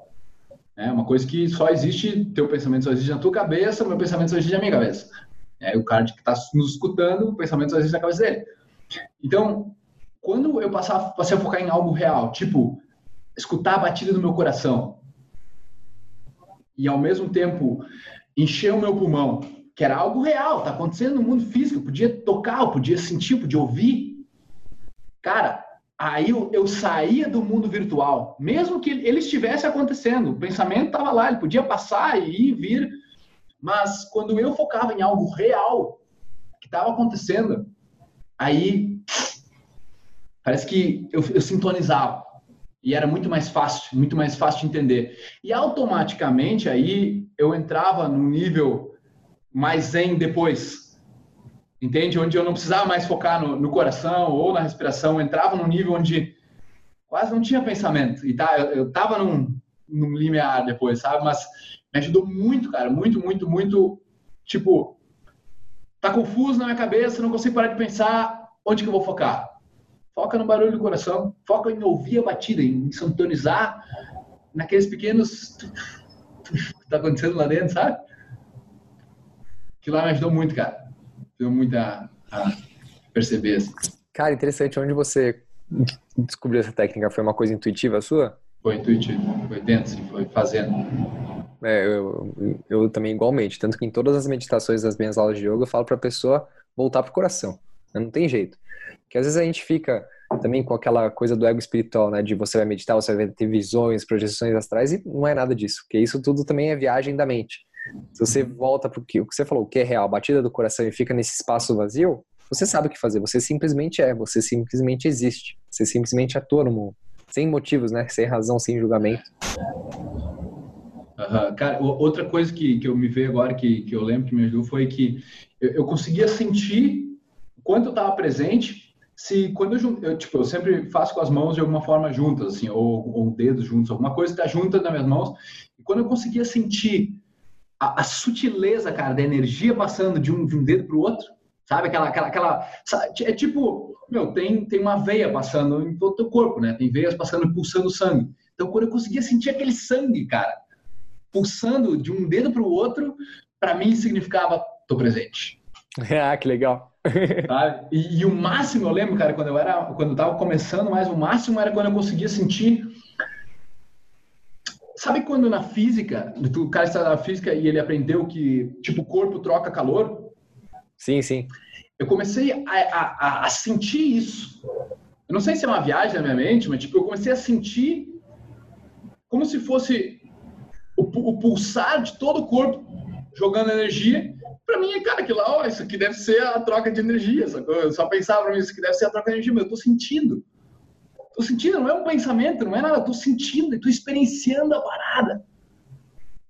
É uma coisa que só existe, teu pensamento só existe na tua cabeça, meu pensamento só existe na minha cabeça. É, o cara que está nos escutando, o pensamento às vezes na cabeça dele. Então, quando eu passar, passei a focar em algo real, tipo, escutar a batida do meu coração e ao mesmo tempo encher o meu pulmão, que era algo real, está acontecendo no mundo físico, eu podia tocar, eu podia sentir, eu podia ouvir. Cara, aí eu, eu, saía do mundo virtual, mesmo que ele estivesse acontecendo, o pensamento estava lá, ele podia passar e ir, vir, mas quando eu focava em algo real que estava acontecendo, aí parece que eu, eu sintonizava. E era muito mais fácil, muito mais fácil de entender. E automaticamente aí eu entrava num nível mais zen depois, entende? Onde eu não precisava mais focar no, no coração ou na respiração, eu entrava num nível onde quase não tinha pensamento. E tá, eu, eu tava num, num limiar depois, sabe? Mas me ajudou muito, cara, muito, muito, muito. Tipo, tá confuso na minha cabeça, não consigo parar de pensar onde que eu vou focar. Foca no barulho do coração, foca em ouvir a batida, em sintonizar naqueles pequenos que tá acontecendo lá dentro, sabe? Que lá me ajudou muito, cara. Deu muito a, perceber. Assim. Cara, interessante. Onde você descobriu essa técnica? Foi uma coisa intuitiva sua? Foi intuitivo, foi dentro, foi fazendo. É, eu, eu também igualmente. Tanto que em todas as meditações das minhas aulas de yoga eu falo para a pessoa voltar pro coração. Não tem jeito. Porque às vezes a gente fica também com aquela coisa do ego espiritual, né? De você vai meditar, você vai ter visões, projeções astrais, e não é nada disso. Porque isso tudo também é viagem da mente. Se você volta para o que você falou, o que é real, batida do coração e fica nesse espaço vazio, você sabe o que fazer. Você simplesmente é, você simplesmente existe. Você simplesmente atua no mundo. Sem motivos, né? Sem razão, sem julgamento. Uhum. Cara, outra coisa que, que eu me vejo agora, que, que eu lembro que me ajudou, foi que eu, eu conseguia sentir quanto eu estava presente, se quando eu, eu, tipo, eu sempre faço com as mãos de alguma forma juntas, assim, ou, ou dedos juntos, alguma coisa está junta nas minhas mãos, e quando eu conseguia sentir a, a sutileza, cara, da energia passando de um, de um dedo para o outro, sabe? Aquela, aquela, aquela, sabe? é tipo, meu, tem, tem uma veia passando em todo o teu corpo, né? Tem veias passando, pulsando sangue. Então, quando eu conseguia sentir aquele sangue, cara, pulsando de um dedo para o outro, para mim significava tô presente. Ah, que legal. E, e, o máximo, eu lembro, cara, quando eu era, quando eu tava começando, mais o máximo era quando eu conseguia sentir sabe quando na física, o cara está na física e ele aprendeu que, tipo, o corpo troca calor? Sim, sim. Eu comecei a, a, a sentir isso. Eu não sei se é uma viagem na minha mente, mas, tipo, eu comecei a sentir como se fosse o, o pulsar de todo o corpo jogando energia. Para mim, cara, aquilo lá, ó, isso aqui deve ser a troca de energia. Eu só pensava para mim, isso aqui deve ser a troca de energia, mas eu tô sentindo. Tô sentindo, não é um pensamento, não é nada, tô sentindo tô experienciando a parada.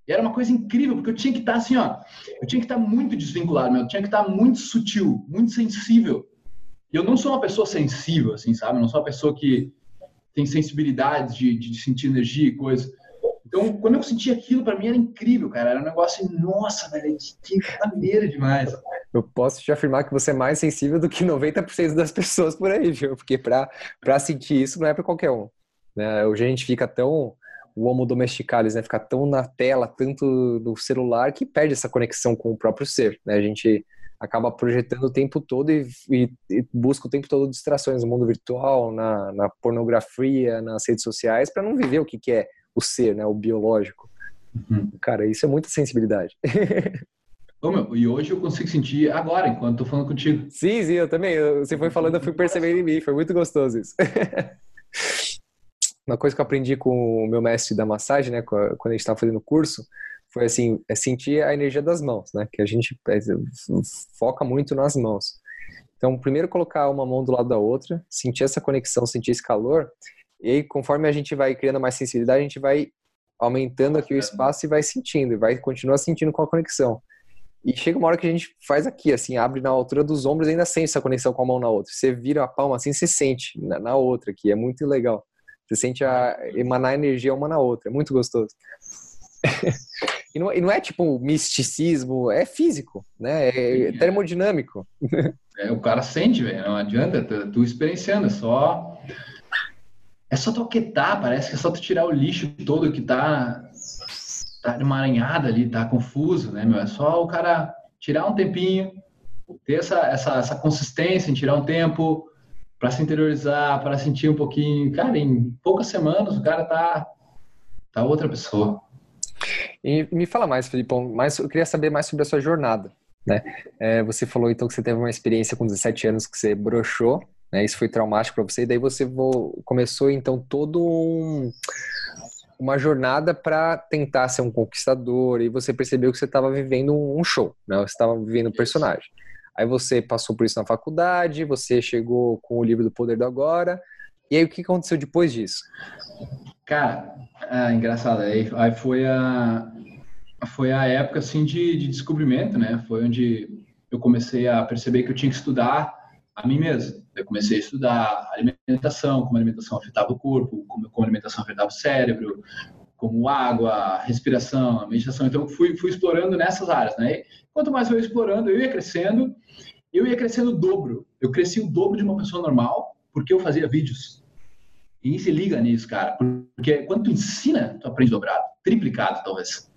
E era uma coisa incrível, porque eu tinha que estar tá assim, ó, eu tinha que estar tá muito desvinculado, meu, eu tinha que estar tá muito sutil, muito sensível. E eu não sou uma pessoa sensível, assim, sabe? Eu não sou uma pessoa que tem sensibilidade de, de sentir energia e coisa. Então, quando eu senti aquilo, para mim era incrível, cara. Era um negócio assim, nossa, velho, que maneira demais. Eu posso te afirmar que você é mais sensível do que 90% das pessoas por aí, viu? Porque para sentir isso não é para qualquer um. Né? Hoje a gente fica tão o homo domesticalis, né? Fica tão na tela, tanto no celular, que perde essa conexão com o próprio ser, né? A gente acaba projetando o tempo todo e, e, e busca o tempo todo distrações no mundo virtual, na, na pornografia, nas redes sociais, para não viver o que, que é o ser, né, o biológico. Uhum. Cara, isso é muita sensibilidade. Ô, meu, e hoje eu consigo sentir agora, enquanto tô falando contigo. Sim, sim, eu também. Você foi falando, eu fui percebendo em mim. Foi muito gostoso isso. Uma coisa que eu aprendi com o meu mestre da massagem, né, quando a gente estava fazendo o curso, foi assim, é sentir a energia das mãos, né, que a gente é, foca muito nas mãos. Então, primeiro colocar uma mão do lado da outra, sentir essa conexão, sentir esse calor, e aí, conforme a gente vai criando mais sensibilidade, a gente vai aumentando aqui o espaço e vai sentindo, e vai continuar sentindo com a conexão. E chega uma hora que a gente faz aqui, assim, abre na altura dos ombros e ainda sente essa conexão com a mão na outra. Você vira a palma assim, você sente na, na outra aqui, é muito legal. Você sente a emanar energia uma na outra, é muito gostoso. e, não, e, não, é tipo misticismo, é físico, né? É, é termodinâmico. É, o cara sente, velho, não adianta, tu, tu experienciando, é só é só tu aquietar, parece que é só tu tirar o lixo todo que tá, tá emaranhado ali, tá confuso, né, meu? É só o cara tirar um tempinho, ter essa, essa, essa consistência em tirar um tempo para se interiorizar, para sentir um pouquinho. Cara, em poucas semanas o cara tá, tá outra pessoa. E me fala mais, Felipão, mais, eu queria saber mais sobre a sua jornada. Né? É, você falou então que você teve uma experiência com 17 anos que você broxou né? Isso foi traumático para você, e daí você começou então todo um, uma jornada para tentar ser um conquistador, e você percebeu que você estava vivendo um show, né? Você estava vivendo um personagem. Aí você passou por isso na faculdade, você chegou com o livro do Poder do Agora, e aí o que aconteceu depois disso? Cara, é engraçado, aí, aí foi a foi a época assim de, de descobrimento, né? Foi onde eu comecei a perceber que eu tinha que estudar a mim mesmo. Eu comecei a estudar alimentação, como a alimentação afetava o corpo, como, como a alimentação afetava o cérebro, como água, respiração, meditação. Então, fui, fui explorando nessas áreas, né? quanto mais eu ia explorando, eu ia crescendo, eu ia crescendo o dobro. Eu cresci o dobro de uma pessoa normal, porque eu fazia vídeos. E se liga nisso, cara. Porque quando tu ensina, tu aprende dobrado. Triplicado, talvez.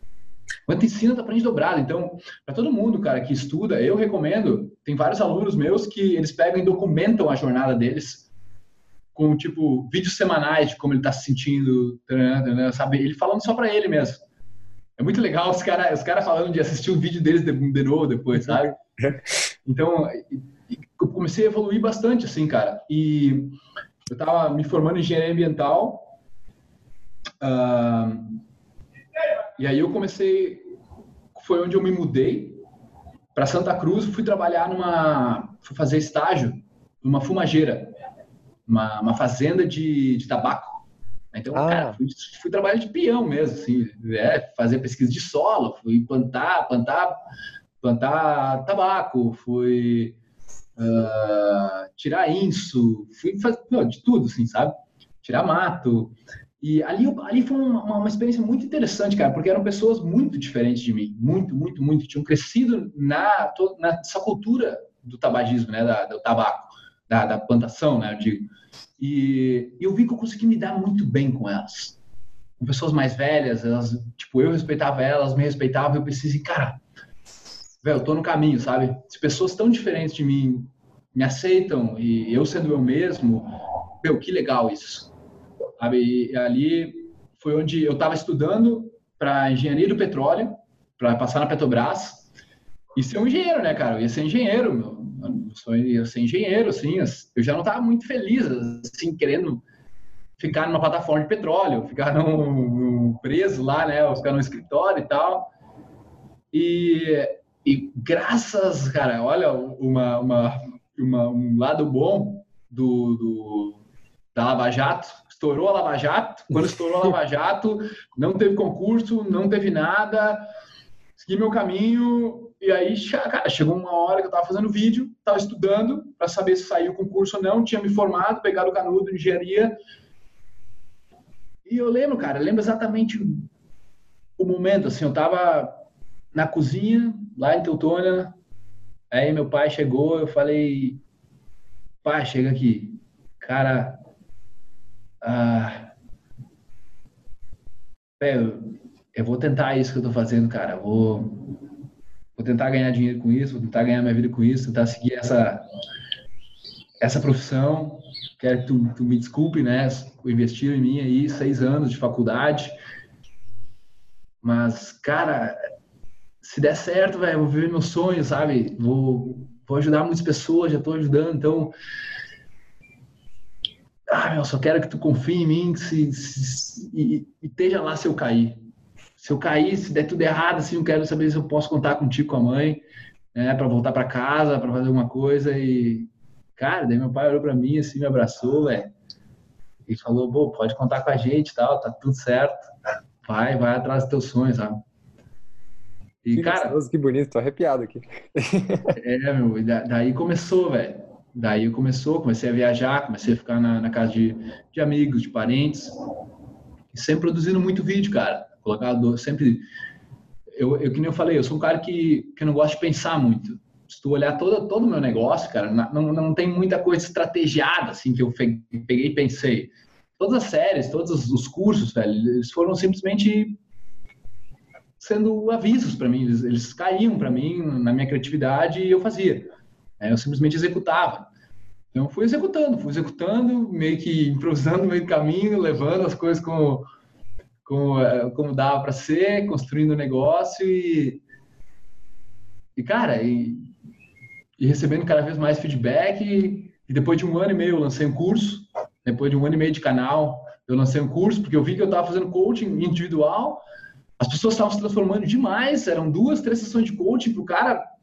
Ensina, tu aprende dobrado. Então, para todo mundo, cara, que estuda, eu recomendo. Tem vários alunos meus que eles pegam e documentam a jornada deles com, tipo, vídeos semanais de como ele está se sentindo, sabe? Ele falando só para ele mesmo. É muito legal os caras os cara falando de assistir o vídeo deles de, de novo depois, sabe? Então, eu comecei a evoluir bastante, assim, cara. E eu tava me formando em engenharia ambiental. Uh, e aí eu comecei, foi onde eu me mudei para Santa Cruz, fui trabalhar numa, fui fazer estágio numa fumageira, uma, uma fazenda de, de tabaco. Então, ah. cara, fui, fui, trabalhar de peão mesmo, assim, é, fazer pesquisa de solo, fui plantar, plantar, plantar tabaco, fui uh, tirar inso, fui fazer de tudo, assim, sabe? Tirar mato. E ali, ali foi uma, uma, experiência muito interessante, cara, porque eram pessoas muito diferentes de mim, muito, muito, muito. Tinham crescido na, nessa cultura do tabagismo, né, da, do tabaco, da, da plantação, né, eu digo. E, eu vi que eu consegui me dar muito bem com elas. Com pessoas mais velhas, elas, tipo, eu respeitava elas, me respeitavam, eu pensei cara, velho, eu tô no caminho, sabe? Se pessoas tão diferentes de mim me aceitam e eu sendo eu mesmo, meu, que legal isso sabe? E ali foi onde eu estava estudando para engenharia do petróleo, para passar na Petrobras e ser um engenheiro, né, cara? Eu ia ser engenheiro, meu. Eu ia ser engenheiro, assim. Eu já não estava muito feliz, assim, querendo ficar numa plataforma de petróleo, ficar num, preso lá, né? Ficar no escritório e tal. E, e graças, cara, olha, uma, uma, uma, um lado bom do, do, da Lava Jato, estourou a Lava Jato. Quando estourou a Lava Jato, não teve concurso, não teve nada. Segui meu caminho e aí, cara, chegou uma hora que eu estava fazendo vídeo, estava estudando para saber se saiu o concurso ou não, tinha me formado, pegado o canudo, engenharia. E eu lembro, cara, eu lembro exatamente o momento, assim, eu estava na cozinha, lá em Teutônia, aí meu pai chegou, eu falei, pai, chega aqui. Cara, ah, eu, eu vou tentar isso que eu tô fazendo, cara. Vou, vou tentar ganhar dinheiro com isso, vou tentar ganhar minha vida com isso, tentar seguir essa essa profissão. Quero que tu, tu me desculpe, né? Investir em mim aí seis anos de faculdade. Mas, cara, se der certo, velho, vou viver meu sonho, sabe? Vou, vou ajudar muitas pessoas, já estou ajudando, então ah, meu, só quero que tu confie em mim se, se, e, e esteja lá se eu cair. Se eu cair, se der tudo errado, assim, eu quero saber se eu posso contar contigo com a mãe, né, para voltar para casa, para fazer alguma coisa e cara, daí meu pai olhou para mim assim, me abraçou, velho. E falou, pô, pode contar com a gente, tal, tá tudo certo. Vai, vai atrás dos teus sonhos, sabe? E, que cara, gostoso, que bonito, tô arrepiado aqui. é, meu, daí começou, velho. Daí começou, comecei a viajar, comecei a ficar na, na casa de, de, amigos, de parentes, sempre produzindo muito vídeo, cara. Colocado sempre. Eu, eu, que nem eu falei, eu sou um cara que, que não gosta de pensar muito. Se tu olhar todo, todo o meu negócio, cara, não, não tem muita coisa estrategiada, assim, que eu peguei e pensei. Todas as séries, todos os cursos, velho, eles foram simplesmente sendo avisos para mim. Eles, eles caíam para mim na minha criatividade e eu fazia. Eu simplesmente executava. Então, fui executando, fui executando, meio que improvisando no meio do caminho, levando as coisas como, como, é, como dava para ser, construindo o negócio e, e cara, e, e, recebendo cada vez mais feedback. E, e depois de um ano e meio, eu lancei um curso. Depois de um ano e meio de canal, eu lancei um curso, porque eu vi que eu estava fazendo coaching individual. As pessoas estavam se transformando demais, eram duas, três sessões de coaching para o cara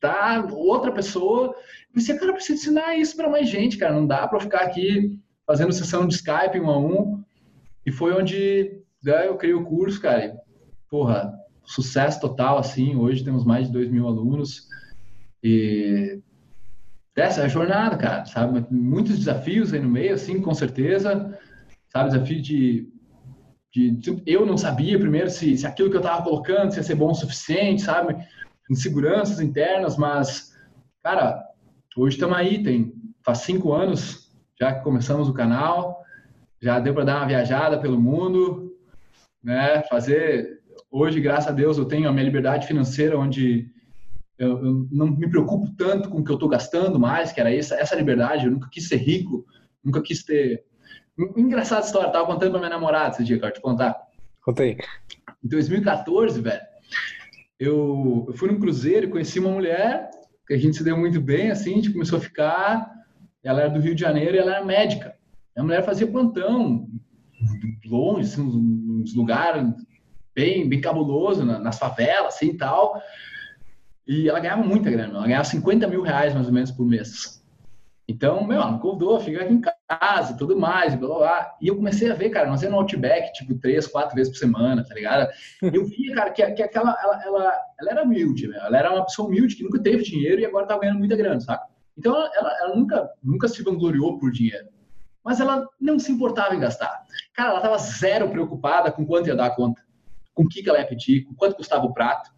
tá? Outra pessoa. Eu pensei, cara, eu preciso ensinar isso para mais gente, cara. Não dá para ficar aqui fazendo sessão de Skype um a um. E foi onde né, eu criei o curso, cara. E, porra, sucesso total, assim. Hoje temos mais de 2 mil alunos. E essa é a jornada, cara, sabe? Muitos desafios aí no meio, assim, com certeza. Sabe, desafio de, de, eu não sabia primeiro se, se aquilo que eu estava colocando se ia ser bom o suficiente, sabe? Inseguranças internas, mas, cara, hoje estamos aí, tem, faz cinco anos já que começamos o canal, já deu para dar uma viajada pelo mundo, né? Fazer, hoje, graças a Deus, eu tenho a minha liberdade financeira, onde eu, eu não me preocupo tanto com o que eu estou gastando mais, que era essa, essa liberdade, eu nunca quis ser rico, nunca quis ter... Engraçada história, eu tava contando para minha namorada esse dia, quero te contar. Contei. Em 2014, velho, eu, eu fui num cruzeiro e conheci uma mulher que a gente se deu muito bem, assim, a gente começou a ficar. Ela era do Rio de Janeiro e ela era médica. A mulher fazia plantão longe, assim, uns, lugares bem, bem cabuloso, nas favelas, assim, tal. E ela ganhava muita grana, ela ganhava 50 mil reais mais ou menos por mês. Então, meu, me convidou, fica aqui em casa tudo mais, blá, blá, blá. E eu comecei a ver, cara, nós ia no Outback, tipo, três, quatro vezes por semana, tá ligado? Eu via, cara, que, que aquela, ela, ela, ela era humilde, meu. ela era uma pessoa humilde que nunca teve dinheiro e agora tá ganhando muita grana, sabe? Então, ela, ela nunca, nunca se vangloriou por dinheiro. Mas ela não se importava em gastar. Cara, ela tava zero preocupada com quanto ia dar a conta, com o que, que ela ia pedir, com quanto custava o prato.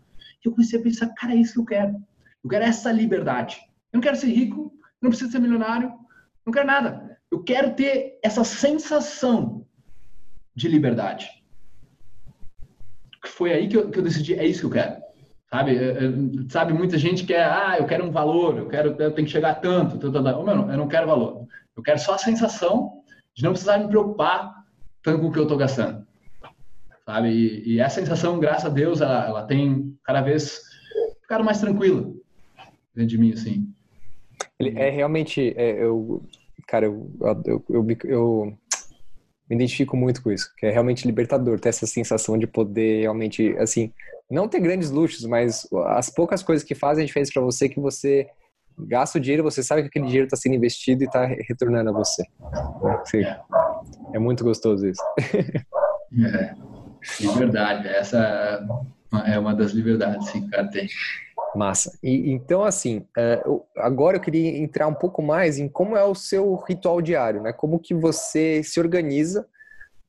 E eu comecei a pensar, cara, é isso que eu quero. Eu quero essa liberdade. Eu não quero ser rico, não preciso ser milionário, não quero nada. Eu quero ter essa sensação de liberdade. Foi aí que eu, que eu decidi, é isso que eu quero. Sabe, sabe, muita gente quer, ah, eu quero um valor, eu quero, eu tenho que chegar tanto, tanto, tanto. Meu, eu não quero valor. Eu quero só a sensação de não precisar me preocupar tanto com o que eu estou gastando. sabe? E, e essa sensação, graças a Deus, ela, ela tem cada vez ficado mais tranquila dentro de mim, assim. Ele é realmente, é, eu, cara, eu, eu, eu, eu, me identifico muito com isso, que é realmente libertador ter essa sensação de poder realmente, assim, não ter grandes luxos, mas as poucas coisas que fazem a diferença para você que você gasta o dinheiro, você sabe que aquele dinheiro está sendo investido e está retornando a você. Sim. É muito gostoso isso. É, liberdade. Essa é uma das liberdades que o cara tem. Massa. E, então, assim, é, agora eu queria entrar um pouco mais em como é o seu ritual diário, né? Como que você se organiza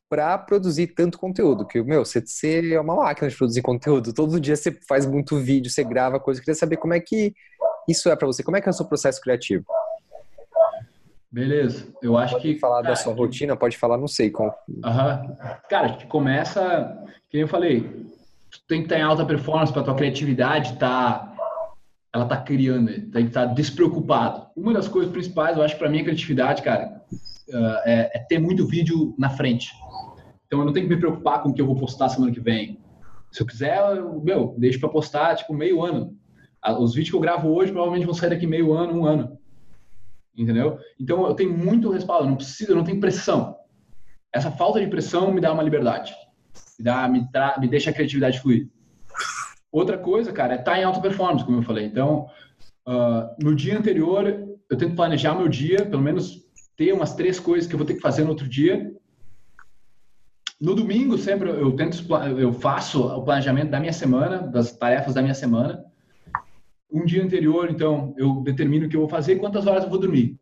para produzir tanto conteúdo. Que, meu, você, você é uma máquina de produzir conteúdo. Todo dia você faz muito vídeo, você grava coisa. Eu queria saber como é que isso é para você. Como é que é o seu processo criativo? Beleza, eu acho pode que. falar cara, da sua rotina, pode falar, não sei como. Aham. Cara, a gente começa, que eu falei, tu tem que estar em alta performance para tua criatividade tá ela tá criando, tem que estar despreocupado. Uma das coisas principais, eu acho, para mim, a criatividade, cara, é, é, ter muito vídeo na frente. Então, eu não tenho que me preocupar com o que eu vou postar semana que vem. Se eu quiser, eu, meu, deixo para postar, tipo, meio ano. Os vídeos que eu gravo hoje provavelmente vão sair daqui meio ano, um ano. Entendeu? Então, eu tenho muito respaldo, eu não preciso, eu não tenho pressão. Essa falta de pressão me dá uma liberdade. Me, dá, me, tra, me deixa a criatividade fluir. Outra coisa, cara, é estar tá em alta performance, como eu falei. Então, uh, no dia anterior, eu tento planejar meu dia, pelo menos ter umas três coisas que eu vou ter que fazer no outro dia. No domingo, sempre eu tento, eu faço o planejamento da minha semana, das tarefas da minha semana. Um dia anterior, então, eu determino o que eu vou fazer e quantas horas eu vou dormir.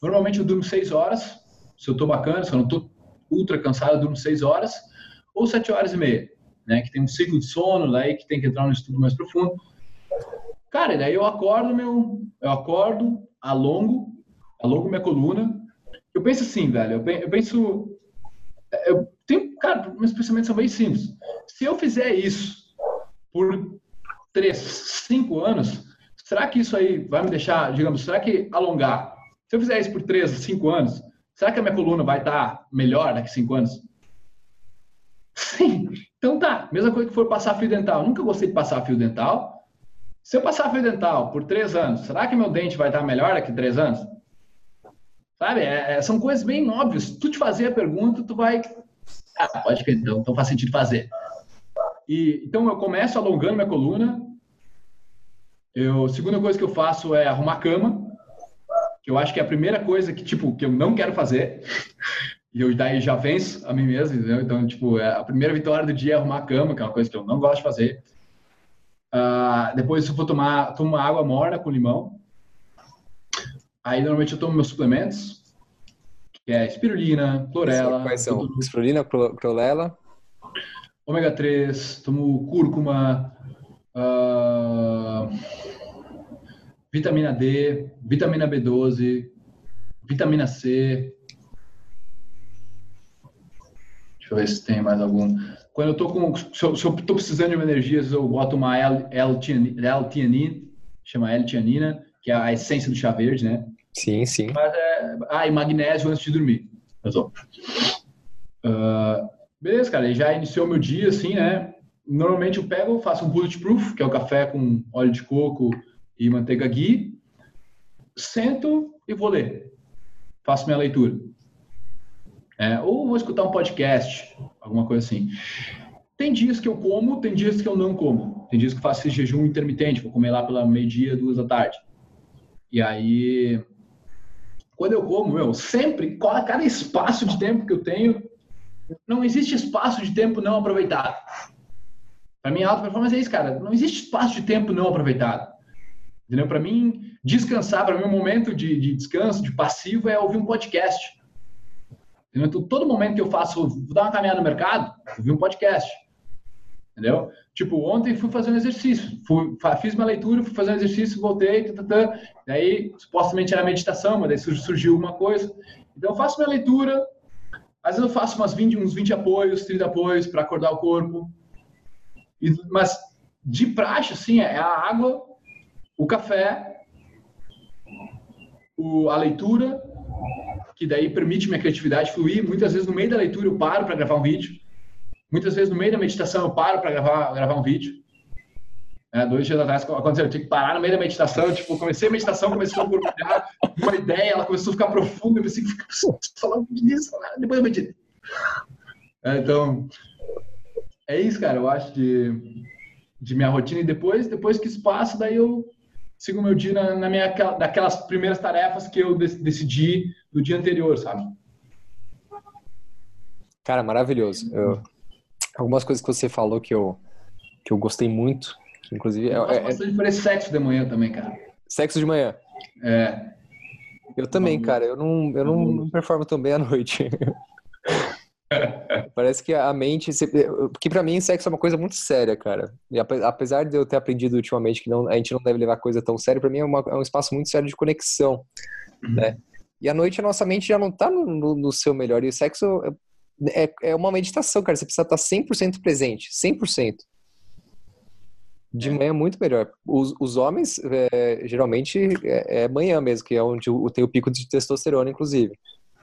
Normalmente eu durmo seis horas, se eu estou bacana, se eu não estou ultra cansado, eu durmo seis horas ou sete horas e meia né, que tem um ciclo de sono, daí que tem que entrar no estudo mais profundo. Cara, daí eu acordo, meu, eu acordo, alongo, alongo minha coluna. Eu penso assim, velho, eu penso, eu tenho, cara, meus pensamentos são bem simples. Se eu fizer isso por três, cinco anos, será que isso aí vai me deixar, digamos, será que alongar? Se eu fizer isso por três, cinco anos, será que a minha coluna vai estar melhor daqui cinco anos? Sim. Então tá, mesma coisa que for passar fio dental. Eu nunca gostei de passar fio dental. Se eu passar fio dental por três anos, será que meu dente vai estar melhor daqui a três anos? Sabe? É, é, são coisas bem óbvias. Se tu te fazer a pergunta, tu vai. Ah, pode que então, então faz sentido fazer. E, então eu começo alongando minha coluna. Eu, segunda coisa que eu faço é arrumar cama, que eu acho que é a primeira coisa que tipo que eu não quero fazer. E eu daí já venço a mim mesmo, entendeu? Então, tipo, é, a primeira vitória do dia é arrumar a cama, que é uma coisa que eu não gosto de fazer. Uh, depois eu vou tomar tomo água morna com limão. Aí normalmente eu tomo meus suplementos, que é espirulina, clorela. Quais são? Tudo... Espirulina, clorela. Ômega 3, tomo cúrcuma, uh, vitamina D, vitamina B12, vitamina C, Deixa eu ver se tem mais algum. Quando eu tô com. Se eu, estou precisando de uma energia, eu boto uma L-tianina, chama L-tianina, que é a essência do chá verde, né? Sim, sim. Mas é, ah, e magnésio antes de dormir. Uh, beleza, cara. Já iniciou meu dia, assim, né? Normalmente eu pego, faço um bulletproof, que é o café com óleo de coco e manteiga ghee. Sento e vou ler. Faço minha leitura. É, ou vou escutar um podcast, alguma coisa assim. Tem dias que eu como, tem dias que eu não como. Tem dias que eu faço esse jejum intermitente, vou comer lá pela meio-dia, duas da tarde. E aí, quando eu como, meu, sempre, cada espaço de tempo que eu tenho, não existe espaço de tempo não aproveitado. Para mim, alta performance é isso, cara. Não existe espaço de tempo não aproveitado. Entendeu? Para mim, descansar, para mim, um momento de, de descanso, de passivo, é ouvir um podcast. Então, todo momento que eu faço, vou dar uma caminhada no mercado, eu vi um podcast. Entendeu? Tipo, ontem fui fazer um exercício, fui, fiz uma leitura, fui fazer um exercício, voltei, tatatã, daí supostamente era meditação, mas daí surgiu uma coisa. Então, eu faço minha leitura, às vezes eu faço umas 20, uns 20 apoios, 30 apoios para acordar o corpo. E, mas de praxe, assim, é a água, o café, o, a leitura que daí permite minha criatividade fluir. Muitas vezes no meio da leitura eu paro para gravar um vídeo. muitas vezes no meio da meditação eu paro para gravar, gravar um vídeo. É, dois dias atrás aconteceu, eu tinha que parar no meio da meditação, tipo, comecei a meditação, começou a borbulhar, uma ideia, ela começou a ficar profunda, eu pensei, falando disso, depois eu meditei. É, então, é isso, cara, eu acho de, de minha rotina, e depois, depois que isso passa, daí eu sigo o meu dia na, na minha, daquelas primeiras tarefas que eu decidi do dia anterior, sabe? Cara, maravilhoso. Eu, algumas coisas que você falou que eu, que eu gostei muito, que inclusive... Eu gosto é, é bastante de fazer sexo de manhã também, cara. Sexo de manhã? É. Eu também, cara. Eu não, eu não, não performo tão bem à noite. Parece que a mente. Porque para mim, sexo é uma coisa muito séria, cara. E apesar de eu ter aprendido ultimamente que não, a gente não deve levar coisa tão séria, para mim é, uma, é, um espaço muito sério de conexão, uhum. né? E à noite a nossa mente já não tá no, no, no seu melhor. E o sexo é, é uma meditação, cara. Você precisa estar 100% presente. 100%. De é. manhã é muito melhor. Os, os homens, é, geralmente, é, é manhã mesmo, que é onde tem o pico de testosterona, inclusive.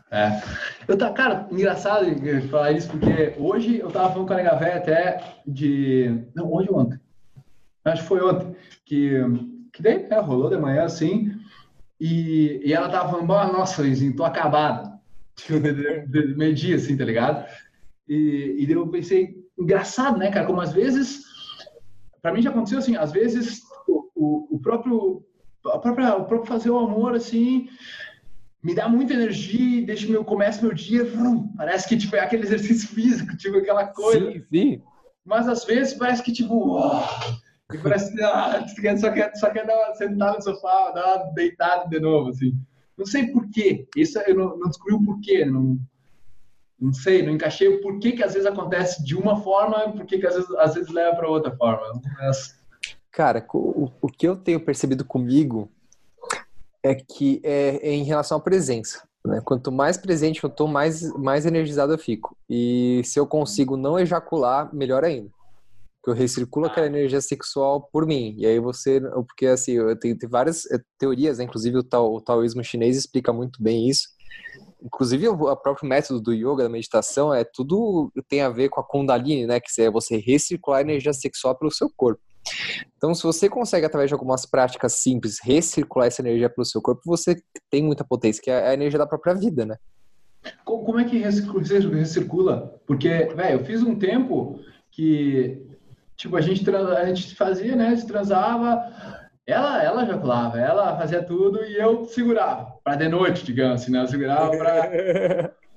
É. Eu tá, cara, engraçado falar isso, porque hoje eu tava falando com a Nega Véia até de. Não, hoje ou ontem. Acho que foi ontem. Que, que daí, né, rolou de manhã assim. E, e ela tava falando, nossa, Luizinho, tô acabada. Tipo, meio dia, assim, tá ligado? E, e daí eu pensei, engraçado, né, cara? Como às vezes, para mim já aconteceu assim, às vezes o, o, o próprio. A própria, o próprio fazer o amor, assim, me dá muita energia, deixa meu começa meu dia, vrum, parece que tipo é aquele exercício físico, tipo aquela coisa. Sim, sim. Mas às vezes parece que tipo, oh, que parece que ah, só quer só quer dar uma sentada no sofá, dar uma deitada de novo assim. Não sei por quê. Isso eu não, não descobri o porquê, não não sei, não encaixei o porquê que às vezes acontece de uma forma e porquê que às vezes, às vezes leva para outra forma. Mas... Cara, o, o que eu tenho percebido comigo é que é, é em relação à presença. Né? Quanto mais presente eu estou, mais, mais energizado eu fico. E se eu consigo não ejacular, melhor ainda. Que eu recirculo aquela energia sexual por mim. E aí você. Porque assim, eu tenho, tenho várias eh, teorias, né? inclusive o, tao, o taoísmo chinês explica muito bem isso. Inclusive o próprio método do yoga, da meditação, é tudo tem a ver com a Kundalini, né? Que é você recircular a energia sexual pelo seu corpo. Então, se você consegue, através de algumas práticas simples, recircular essa energia pelo seu corpo, você tem muita potência, que é a energia da própria vida, né? Como é que recircula? Porque, velho, eu fiz um tempo que, tipo, a gente, a gente fazia, né? Se transava, ela, ela ejaculava, ela fazia tudo e eu segurava, para de noite, digamos assim, né? Eu segurava para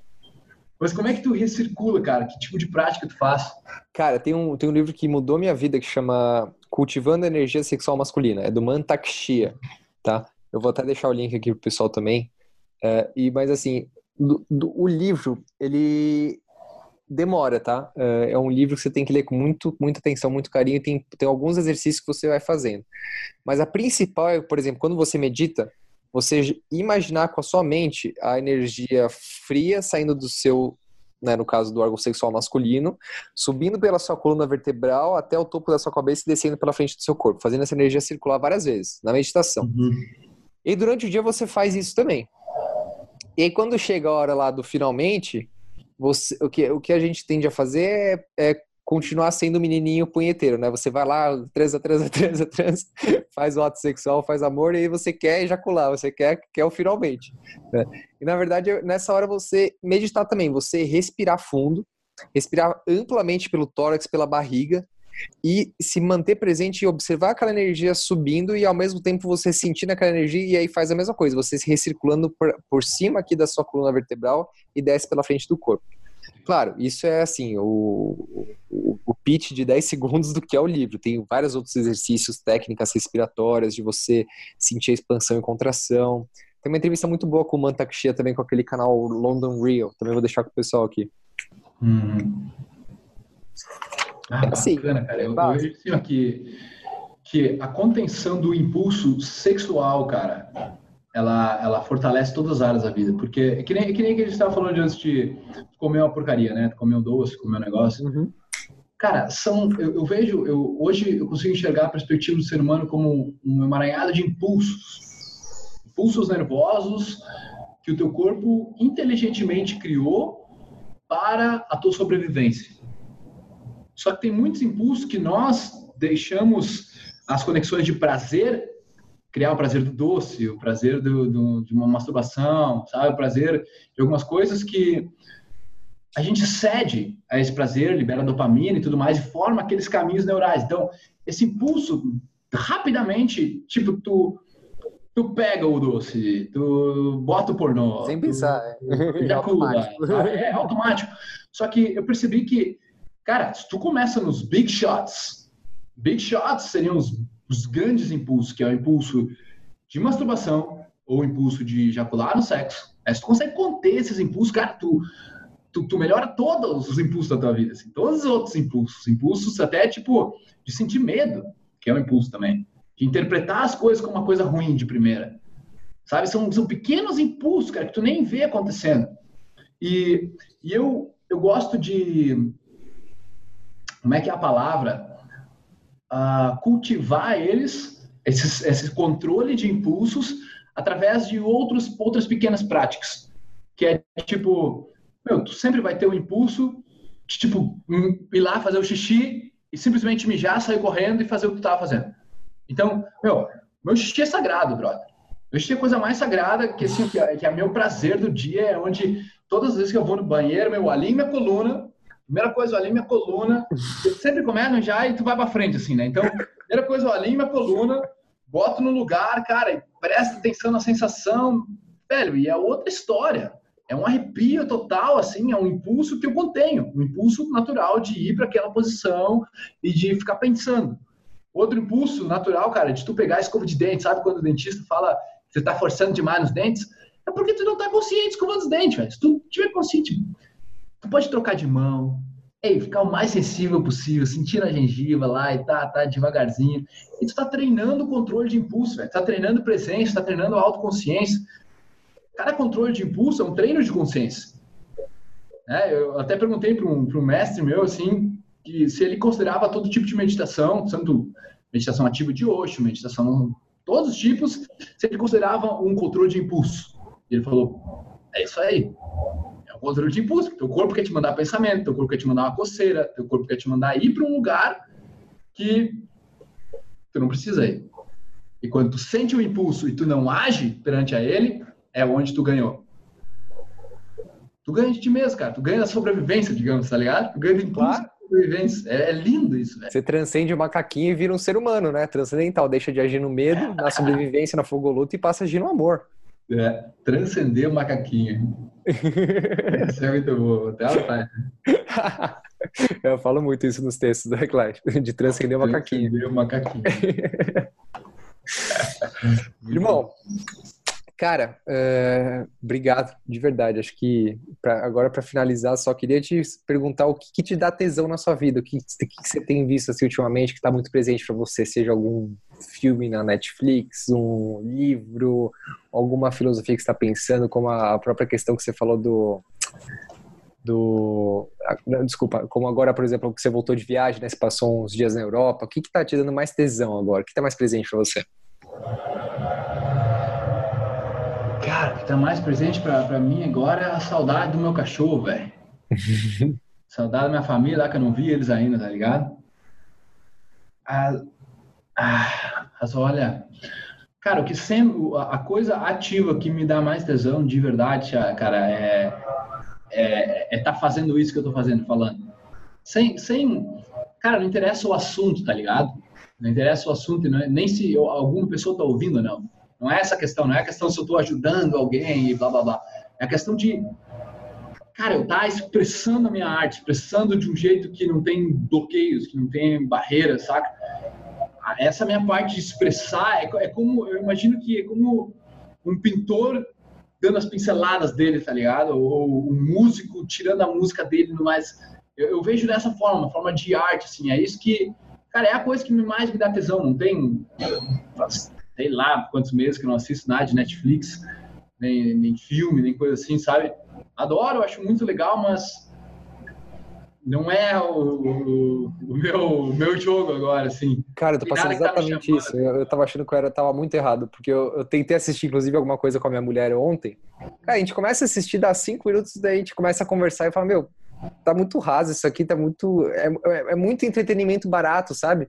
Mas como é que tu recircula, cara? Que tipo de prática tu faz? Cara, tem um, tem um livro que mudou minha vida que chama Cultivando a Energia Sexual Masculina. É do Mantak Shia, tá? Eu vou até deixar o link aqui pro pessoal também. É, e, mas assim, do, do, o livro, ele demora, tá? É, é um livro que você tem que ler com muito, muita atenção, muito carinho. Tem, tem alguns exercícios que você vai fazendo. Mas a principal é, por exemplo, quando você medita, você imaginar com a sua mente a energia fria saindo do seu, né, no caso do órgão sexual masculino, subindo pela sua coluna vertebral até o topo da sua cabeça e descendo pela frente do seu corpo, fazendo essa energia circular várias vezes na meditação. Uhum. E durante o dia você faz isso também. E aí quando chega a hora lá do finalmente, você, o, que, o que a gente tende a fazer é, é continuar sendo o menininho punheteiro, né? Você vai lá, transa, transa, transa, transa, faz o ato sexual, faz amor, e aí você quer ejacular, você quer, quer o finalmente. Né? E na verdade, nessa hora você meditar também, você respirar fundo, respirar amplamente pelo tórax, pela barriga, e se manter presente e observar aquela energia subindo e ao mesmo tempo você sentindo aquela energia e aí faz a mesma coisa, você se recirculando por, por cima aqui da sua coluna vertebral e desce pela frente do corpo. Claro, isso é assim, o, o, o pitch de 10 segundos do que é o livro. Tem vários outros exercícios, técnicas respiratórias, de você sentir a expansão e contração. Tem uma entrevista muito boa com o Mantak Shia também, com aquele canal London Real. Também vou deixar com o pessoal aqui. Hum. Ah, é assim, bacana, cara. Eu, eu vejo assim, que, que a contenção do impulso sexual, cara, ela, ela fortalece todas as áreas da vida. Porque é que nem, é que nem que a gente estava falando antes de comer uma porcaria, né? Comer um doce, comer um negócio. Uhum. Cara, são, eu, eu, vejo, eu, hoje eu consigo enxergar a perspectiva do ser humano como um emaranhado de impulsos. Impulsos nervosos que o teu corpo inteligentemente criou para a tua sobrevivência. Só que tem muitos impulsos que nós deixamos as conexões de prazer criar o prazer do doce, o prazer do, do, de uma masturbação, sabe? O prazer de algumas coisas que a gente cede a esse prazer, libera dopamina e tudo mais, e forma aqueles caminhos neurais. Então, esse impulso, rapidamente, tipo, tu, tu pega o doce, tu bota o pornô. Sem pensar, é. é automático. É automático. Só que eu percebi que, cara, se tu começa nos big shots, big shots seriam os os grandes impulsos, que é o impulso de masturbação ou o impulso de ejacular no sexo, é, se tu consegue conter esses impulsos, cara, tu, tu, tu, melhora todos os impulsos da tua vida, assim, todos os outros impulsos, impulsos até, tipo, de sentir medo, que é um impulso também, de interpretar as coisas como uma coisa ruim de primeira, sabe? São, são pequenos impulsos, cara, que tu nem vê acontecendo. E, e eu, eu gosto de... Como é que é a palavra? Uh, cultivar eles, esses, esse controle de impulsos, através de outros, outras pequenas práticas. Que é tipo, meu, tu sempre vai ter o um impulso de, tipo, hum, ir lá fazer o xixi e simplesmente mijar, sair correndo e fazer o que tu tava fazendo. Então, meu, meu xixi é sagrado, brother. Meu xixi é a coisa mais sagrada, que, assim, que, é, que é meu prazer do dia, é onde todas as vezes que eu vou no banheiro, meu, alinho minha coluna, Primeira coisa, eu alinho minha coluna. Eu sempre começo já e tu vai pra frente, assim, né? Então, primeira coisa, eu alinho minha coluna, boto no lugar, cara, e presta atenção na sensação. Velho, e é outra história. É um arrepio total, assim, é um impulso que eu contenho. Um impulso natural de ir para aquela posição e de ficar pensando. Outro impulso natural, cara, de tu pegar a escova de dente, sabe quando o dentista fala que você tá forçando demais nos dentes? É porque tu não tá consciente escovando os dentes, velho. Se tu tiver consciente, Tu pode trocar de mão, ei, ficar o mais sensível possível, sentir a gengiva lá e tá, tá devagarzinho. E tu tá treinando o controle de impulso, velho. Tá treinando presença, tá treinando autoconsciência. Cada controle de impulso é um treino de consciência. É, eu até perguntei para um, um mestre meu, assim, que se ele considerava todo tipo de meditação, tanto meditação ativa de Osho, meditação todos os tipos, se ele considerava um controle de impulso. Ele falou, é isso aí controle de impulso. Teu corpo quer te mandar pensamento, teu corpo quer te mandar uma coceira, teu corpo quer te mandar ir para um lugar que tu não precisa ir. E quando tu sente o impulso e tu não age perante a ele, é onde tu ganhou. Tu ganha de ti mesmo, cara. Tu ganha da sobrevivência, digamos, tá ligado? Tu ganha de impulso claro. sobrevivência. É, é, lindo isso, velho. Você transcende o macaquinho e vira um ser humano, né? Transcendental. Deixa de agir no medo, na sobrevivência, na fogoluta e passa a agir no amor. É, transcender o macaquinho. Isso é muito bom, até ela Eu falo muito isso nos textos do Reclash, de transcender o macaquinho. Transcender o macaquinho. Irmão, cara, uh, obrigado, de verdade. Acho que pra, agora para finalizar, só queria te perguntar o que, que, te dá tesão na sua vida, o que, que, que você tem visto assim, ultimamente que está muito presente para você, seja algum filme na Netflix, um livro, alguma filosofia que está pensando, como a própria questão que você falou do do desculpa, como agora, por exemplo, que você voltou de viagem, né? Você passou uns dias na Europa. O que está te dando mais tesão agora? O que está mais presente para você? Cara, o que está mais presente para mim agora é a saudade do meu cachorro, velho. saudade da minha família lá que eu não vi eles ainda, tá ligado? A, ah, mas olha, cara, o que sempre, a coisa ativa que me dá mais tesão de verdade, cara, é é, é tá fazendo isso que eu tô fazendo, falando. Sem, sem, cara, não interessa o assunto, tá ligado? Não interessa o assunto, não é, nem se eu, alguma pessoa tá ouvindo ou não. Não é essa a questão, não é a questão se eu tô ajudando alguém e blá blá blá. É a questão de, cara, eu tá expressando a minha arte, expressando de um jeito que não tem bloqueios, que não tem barreiras, saca? essa minha parte de expressar é, é, como, eu imagino que é como um pintor dando as pinceladas dele, tá ligado? Ou um músico tirando a música dele no mais. Eu, eu, vejo dessa forma, uma forma de arte, assim. É isso que, cara, é a coisa que mais me dá tesão. Não tem, sei lá, quantos meses que eu não assisto nada de Netflix, nem, nem filme, nem coisa assim, sabe? Adoro, acho muito legal, mas não é o, o, o, meu, o meu jogo agora, assim. Cara, eu tô passando exatamente isso. Eu, eu tava achando que eu era, tava muito errado, porque eu, eu, tentei assistir, inclusive, alguma coisa com a minha mulher ontem. Cara, a gente começa a assistir, dá cinco minutos, daí a gente começa a conversar e fala, meu, tá muito raso isso aqui, tá muito. É, é, é muito entretenimento barato, sabe?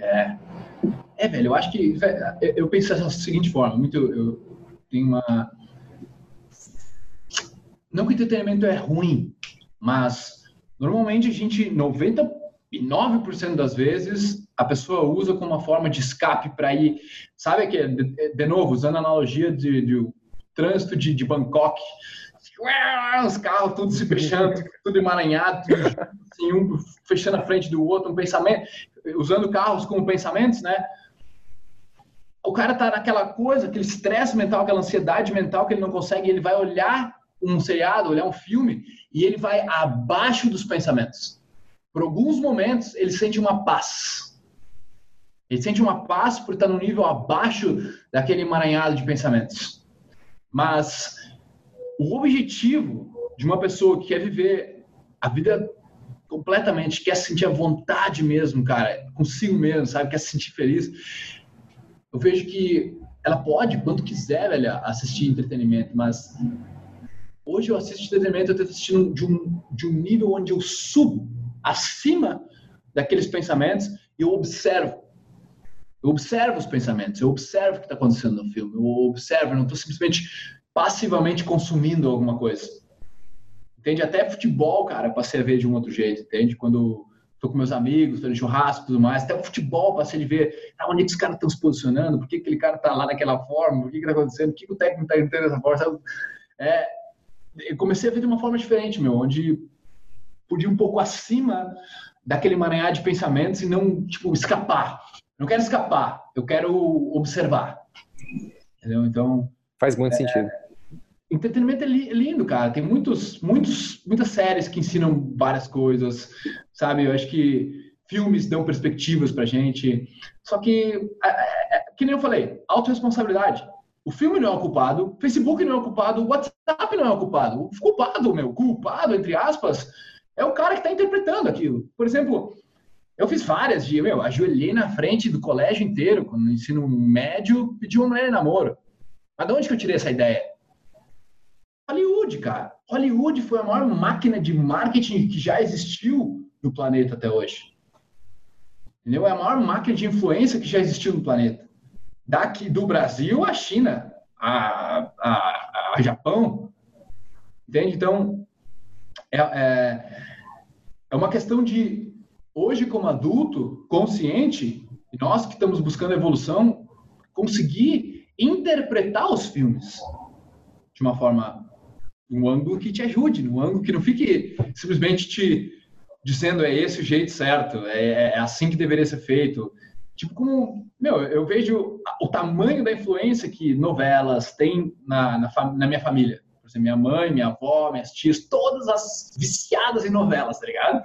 É. É, velho, eu acho que. Eu penso da seguinte forma: muito. Eu tenho uma. Não que o entretenimento é ruim, mas normalmente a gente, 99% das vezes, a pessoa usa como uma forma de escape para ir. Sabe que, de, de, novo, usando a analogia de, de trânsito de, de Bangkok, os carros tudo se fechando, tudo emaranhado, tudo, assim, um fechando a frente do outro, um pensamento, usando carros como pensamentos, né? O cara tá naquela coisa, aquele estresse mental, aquela ansiedade mental que ele não consegue, ele vai olhar um seriado, olhar um filme e ele vai abaixo dos pensamentos. Por alguns momentos ele sente uma paz. Ele sente uma paz por estar no nível abaixo daquele emaranhado de pensamentos. Mas o objetivo de uma pessoa que quer viver a vida completamente, quer sentir a vontade mesmo, cara, consigo mesmo, sabe, quer se sentir feliz, eu vejo que ela pode, quando quiser, velho, assistir entretenimento, mas hoje eu assisto entretenimento, eu estou assistindo de um, de um nível onde eu subo acima daqueles pensamentos e eu observo. Eu observo os pensamentos, eu observo o que está acontecendo no filme, eu observo, eu não estou simplesmente passivamente consumindo alguma coisa. Entende? Até futebol, cara, passei a ver de um outro jeito, entende? Quando tô com meus amigos, fazendo churrasco e tudo mais, até o futebol passei de ver ah, onde é que os caras estão se posicionando, por que aquele cara tá lá naquela forma, o que que tá acontecendo, por que, que o técnico tá entrando dessa forma, É, eu comecei a ver de uma forma diferente, meu, onde podia um pouco acima daquele emaranhado de pensamentos e não, tipo, escapar. Não quero escapar, eu quero observar. Entendeu? Então... Faz muito é, sentido entretenimento é lindo, cara. Tem muitos, muitos, muitas séries que ensinam várias coisas, sabe? Eu acho que filmes dão perspectivas pra gente. Só que, é, é, é, que nem eu falei, autorresponsabilidade. O filme não é o culpado, Facebook não é o culpado, WhatsApp não é o culpado. O culpado, meu, culpado, entre aspas, é o cara que está interpretando aquilo. Por exemplo, eu fiz várias de, meu, ajoelhei na frente do colégio inteiro, quando no ensino médio, pedi uma mulher em namoro. Mas de onde que eu tirei essa ideia? Hollywood, cara. Hollywood foi a maior máquina de marketing que já existiu no planeta até hoje. Entendeu? É a maior máquina de influência que já existiu no planeta. Daqui do Brasil à China, a, a, a Japão. Entende? Então, é, é, é uma questão de, hoje, como adulto, consciente, nós que estamos buscando evolução, conseguir interpretar os filmes de uma forma um ângulo que te ajude, um ângulo que não fique simplesmente te dizendo é esse o jeito certo, é, é assim que deveria ser feito. Tipo, como, meu, eu vejo o tamanho da influência que novelas têm na, na, na minha família. Por exemplo, minha mãe, minha avó, minhas tias, todas as viciadas em novelas, tá ligado?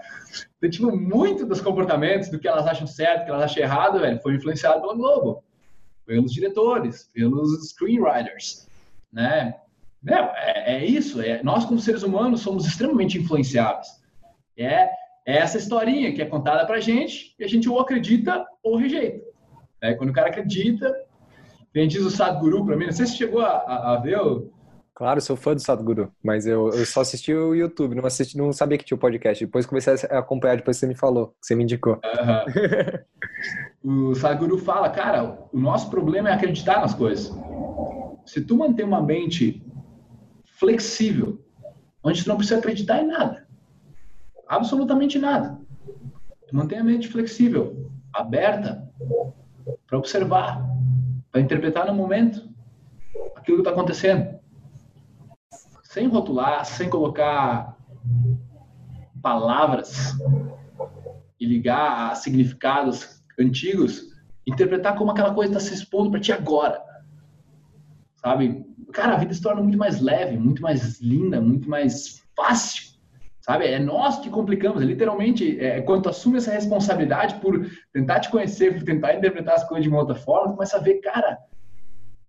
Então, tipo, muito dos comportamentos, do que elas acham certo, que elas acham errado, velho, foi influenciado pela Globo, pelos diretores, pelos screenwriters, né? É, é isso. É, nós, como seres humanos, somos extremamente influenciáveis. É, é essa historinha que é contada pra gente e a gente ou acredita ou rejeita. É, quando o cara acredita, vem diz o Sadhguru pra mim. Não sei se chegou a, a, a ver o, Claro, sou fã do Sadhguru, mas eu, eu só assisti o YouTube, não, assisti, não sabia que tinha o podcast. Depois comecei a acompanhar, depois você me falou, que você me indicou. o Sadhguru fala, cara, o nosso problema é acreditar nas coisas. Se tu manter uma mente flexível, onde tu não precisa acreditar em nada. Absolutamente nada. Tu mantém a mente flexível, aberta, para observar, para interpretar no momento aquilo que está acontecendo. Sem rotular, sem colocar palavras e ligar a significados antigos, interpretar como aquela coisa está se expondo para ti agora. Sabe? Cara, a vida se torna muito mais leve, muito mais linda, muito mais fácil. Sabe? É nós que complicamos. É, literalmente, é, quando tu assume essa responsabilidade por tentar te conhecer, por tentar interpretar as coisas de uma outra forma, tu começa a ver, cara,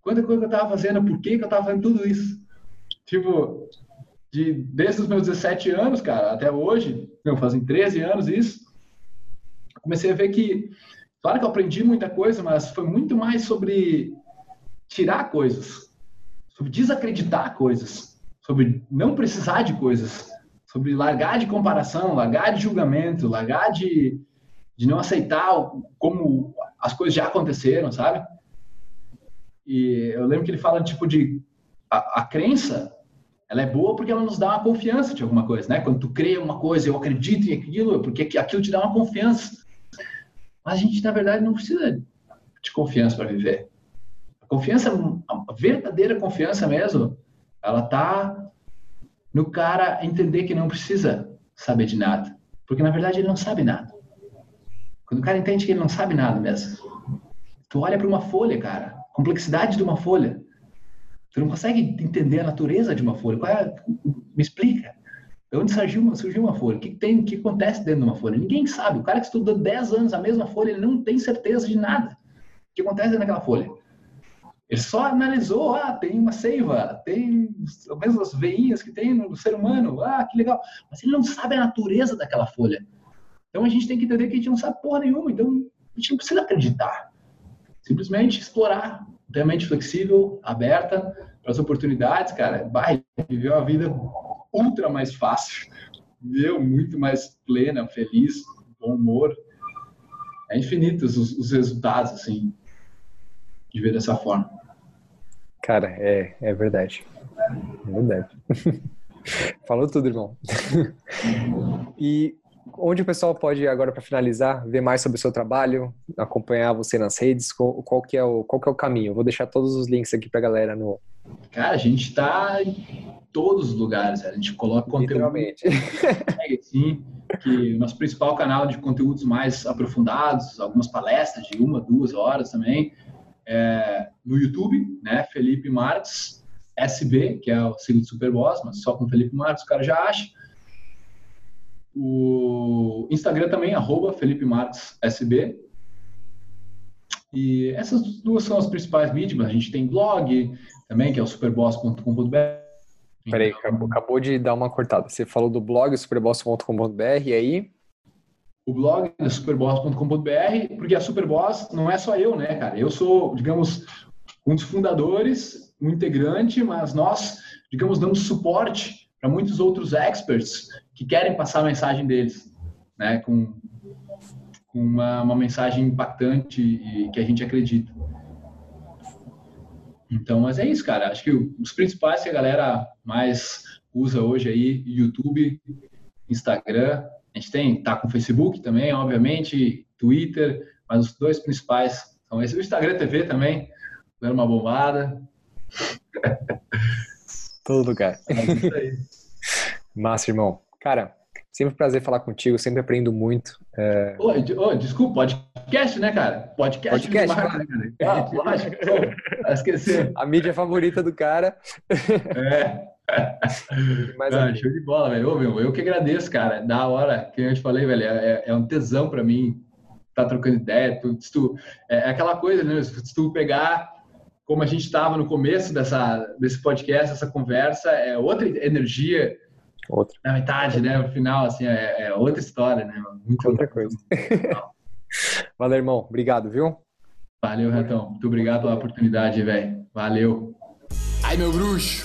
quanta coisa que eu estava fazendo, por que, que eu estava fazendo tudo isso? Tipo, de, desde os meus 17 anos, cara, até hoje, não, fazem 13 anos isso, comecei a ver que, claro que eu aprendi muita coisa, mas foi muito mais sobre tirar coisas sobre desacreditar coisas, sobre não precisar de coisas, sobre largar de comparação, largar de julgamento, largar de, de não aceitar como as coisas já aconteceram, sabe? E eu lembro que ele fala tipo de a, a crença, ela é boa porque ela nos dá uma confiança de alguma coisa, né? Quando tu crê uma coisa, eu acredito em aquilo, porque aquilo te dá uma confiança. Mas a gente na verdade não precisa de confiança para viver. A confiança, a verdadeira confiança mesmo, ela tá no cara entender que não precisa saber de nada, porque na verdade ele não sabe nada. Quando o cara entende que ele não sabe nada mesmo, tu olha para uma folha, cara, complexidade de uma folha, tu não consegue entender a natureza de uma folha. É? Me explica. De onde surgiu uma, surgiu uma folha? O que, tem, o que acontece dentro de uma folha? Ninguém sabe. O cara que estudou 10 anos a mesma folha, ele não tem certeza de nada. O que acontece dentro daquela folha? Ele só analisou, ah, tem uma seiva, tem as mesmas veinhas que tem no ser humano, ah, que legal. Mas ele não sabe a natureza daquela folha. Então a gente tem que entender que a gente não sabe porra nenhuma, então a gente não precisa acreditar. Simplesmente explorar, ter a mente flexível, aberta para as oportunidades, cara. Vai viver uma vida ultra mais fácil, viver muito mais plena, feliz, bom humor. É infinitos os, os resultados, assim, de ver dessa forma. Cara, é, é verdade. É verdade. Falou tudo, irmão. e onde o pessoal pode, agora para finalizar, ver mais sobre o seu trabalho, acompanhar você nas redes? Qual, qual, que, é o, qual que é o caminho? Eu vou deixar todos os links aqui para a galera no. Cara, a gente está em todos os lugares, a gente coloca conteúdo. Literalmente. Sim, que nosso principal canal de conteúdos mais aprofundados, algumas palestras de uma, duas horas também, é no YouTube, né? Felipe Marques, SB, que é o segundo Superboss, mas só com Felipe Marques o cara já acha. O Instagram também, arroba Felipe Marques SB. E essas duas são as principais mídias. A gente tem blog também, que é o superboss.com.br. Peraí, acabou, acabou de dar uma cortada. Você falou do blog superboss.com.br e aí? O blog superboss.com.br, porque a Superboss não é só eu, né, cara? Eu sou, digamos, um dos fundadores, um integrante, mas nós, digamos, damos suporte para muitos outros experts que querem passar a mensagem deles, né, com, com uma, uma mensagem impactante e que a gente acredita. Então, mas é isso, cara. Acho que os principais que a galera mais usa hoje aí, YouTube, Instagram, a gente tem, tá com Facebook também, obviamente, Twitter, mas os dois principais são esses. O Instagram TV também, dando uma bombada. Todo lugar. É isso aí. Massa, irmão. Cara, sempre um prazer falar contigo, sempre aprendo muito. É... Ô, ô, desculpa, podcast, né, cara? Podcast, podcast demais, claro. né, cara? Ah, lógico, esquecer. A mídia favorita do cara. É. Mais ah, show de bola, velho. Ô, meu, eu que agradeço, cara. Da hora, que eu te falei, velho, é, é um tesão para mim estar tá trocando ideia. Tu, tu, é, é aquela coisa, né? Se tu pegar como a gente estava no começo dessa, desse podcast, essa conversa, é outra energia Outra. Na metade, né? O final, assim, é, é outra história, né? Muito outra coisa. Valeu, irmão. Obrigado, viu? Valeu, Retão. Muito obrigado pela oportunidade, velho. Valeu. Aí, meu bruxo.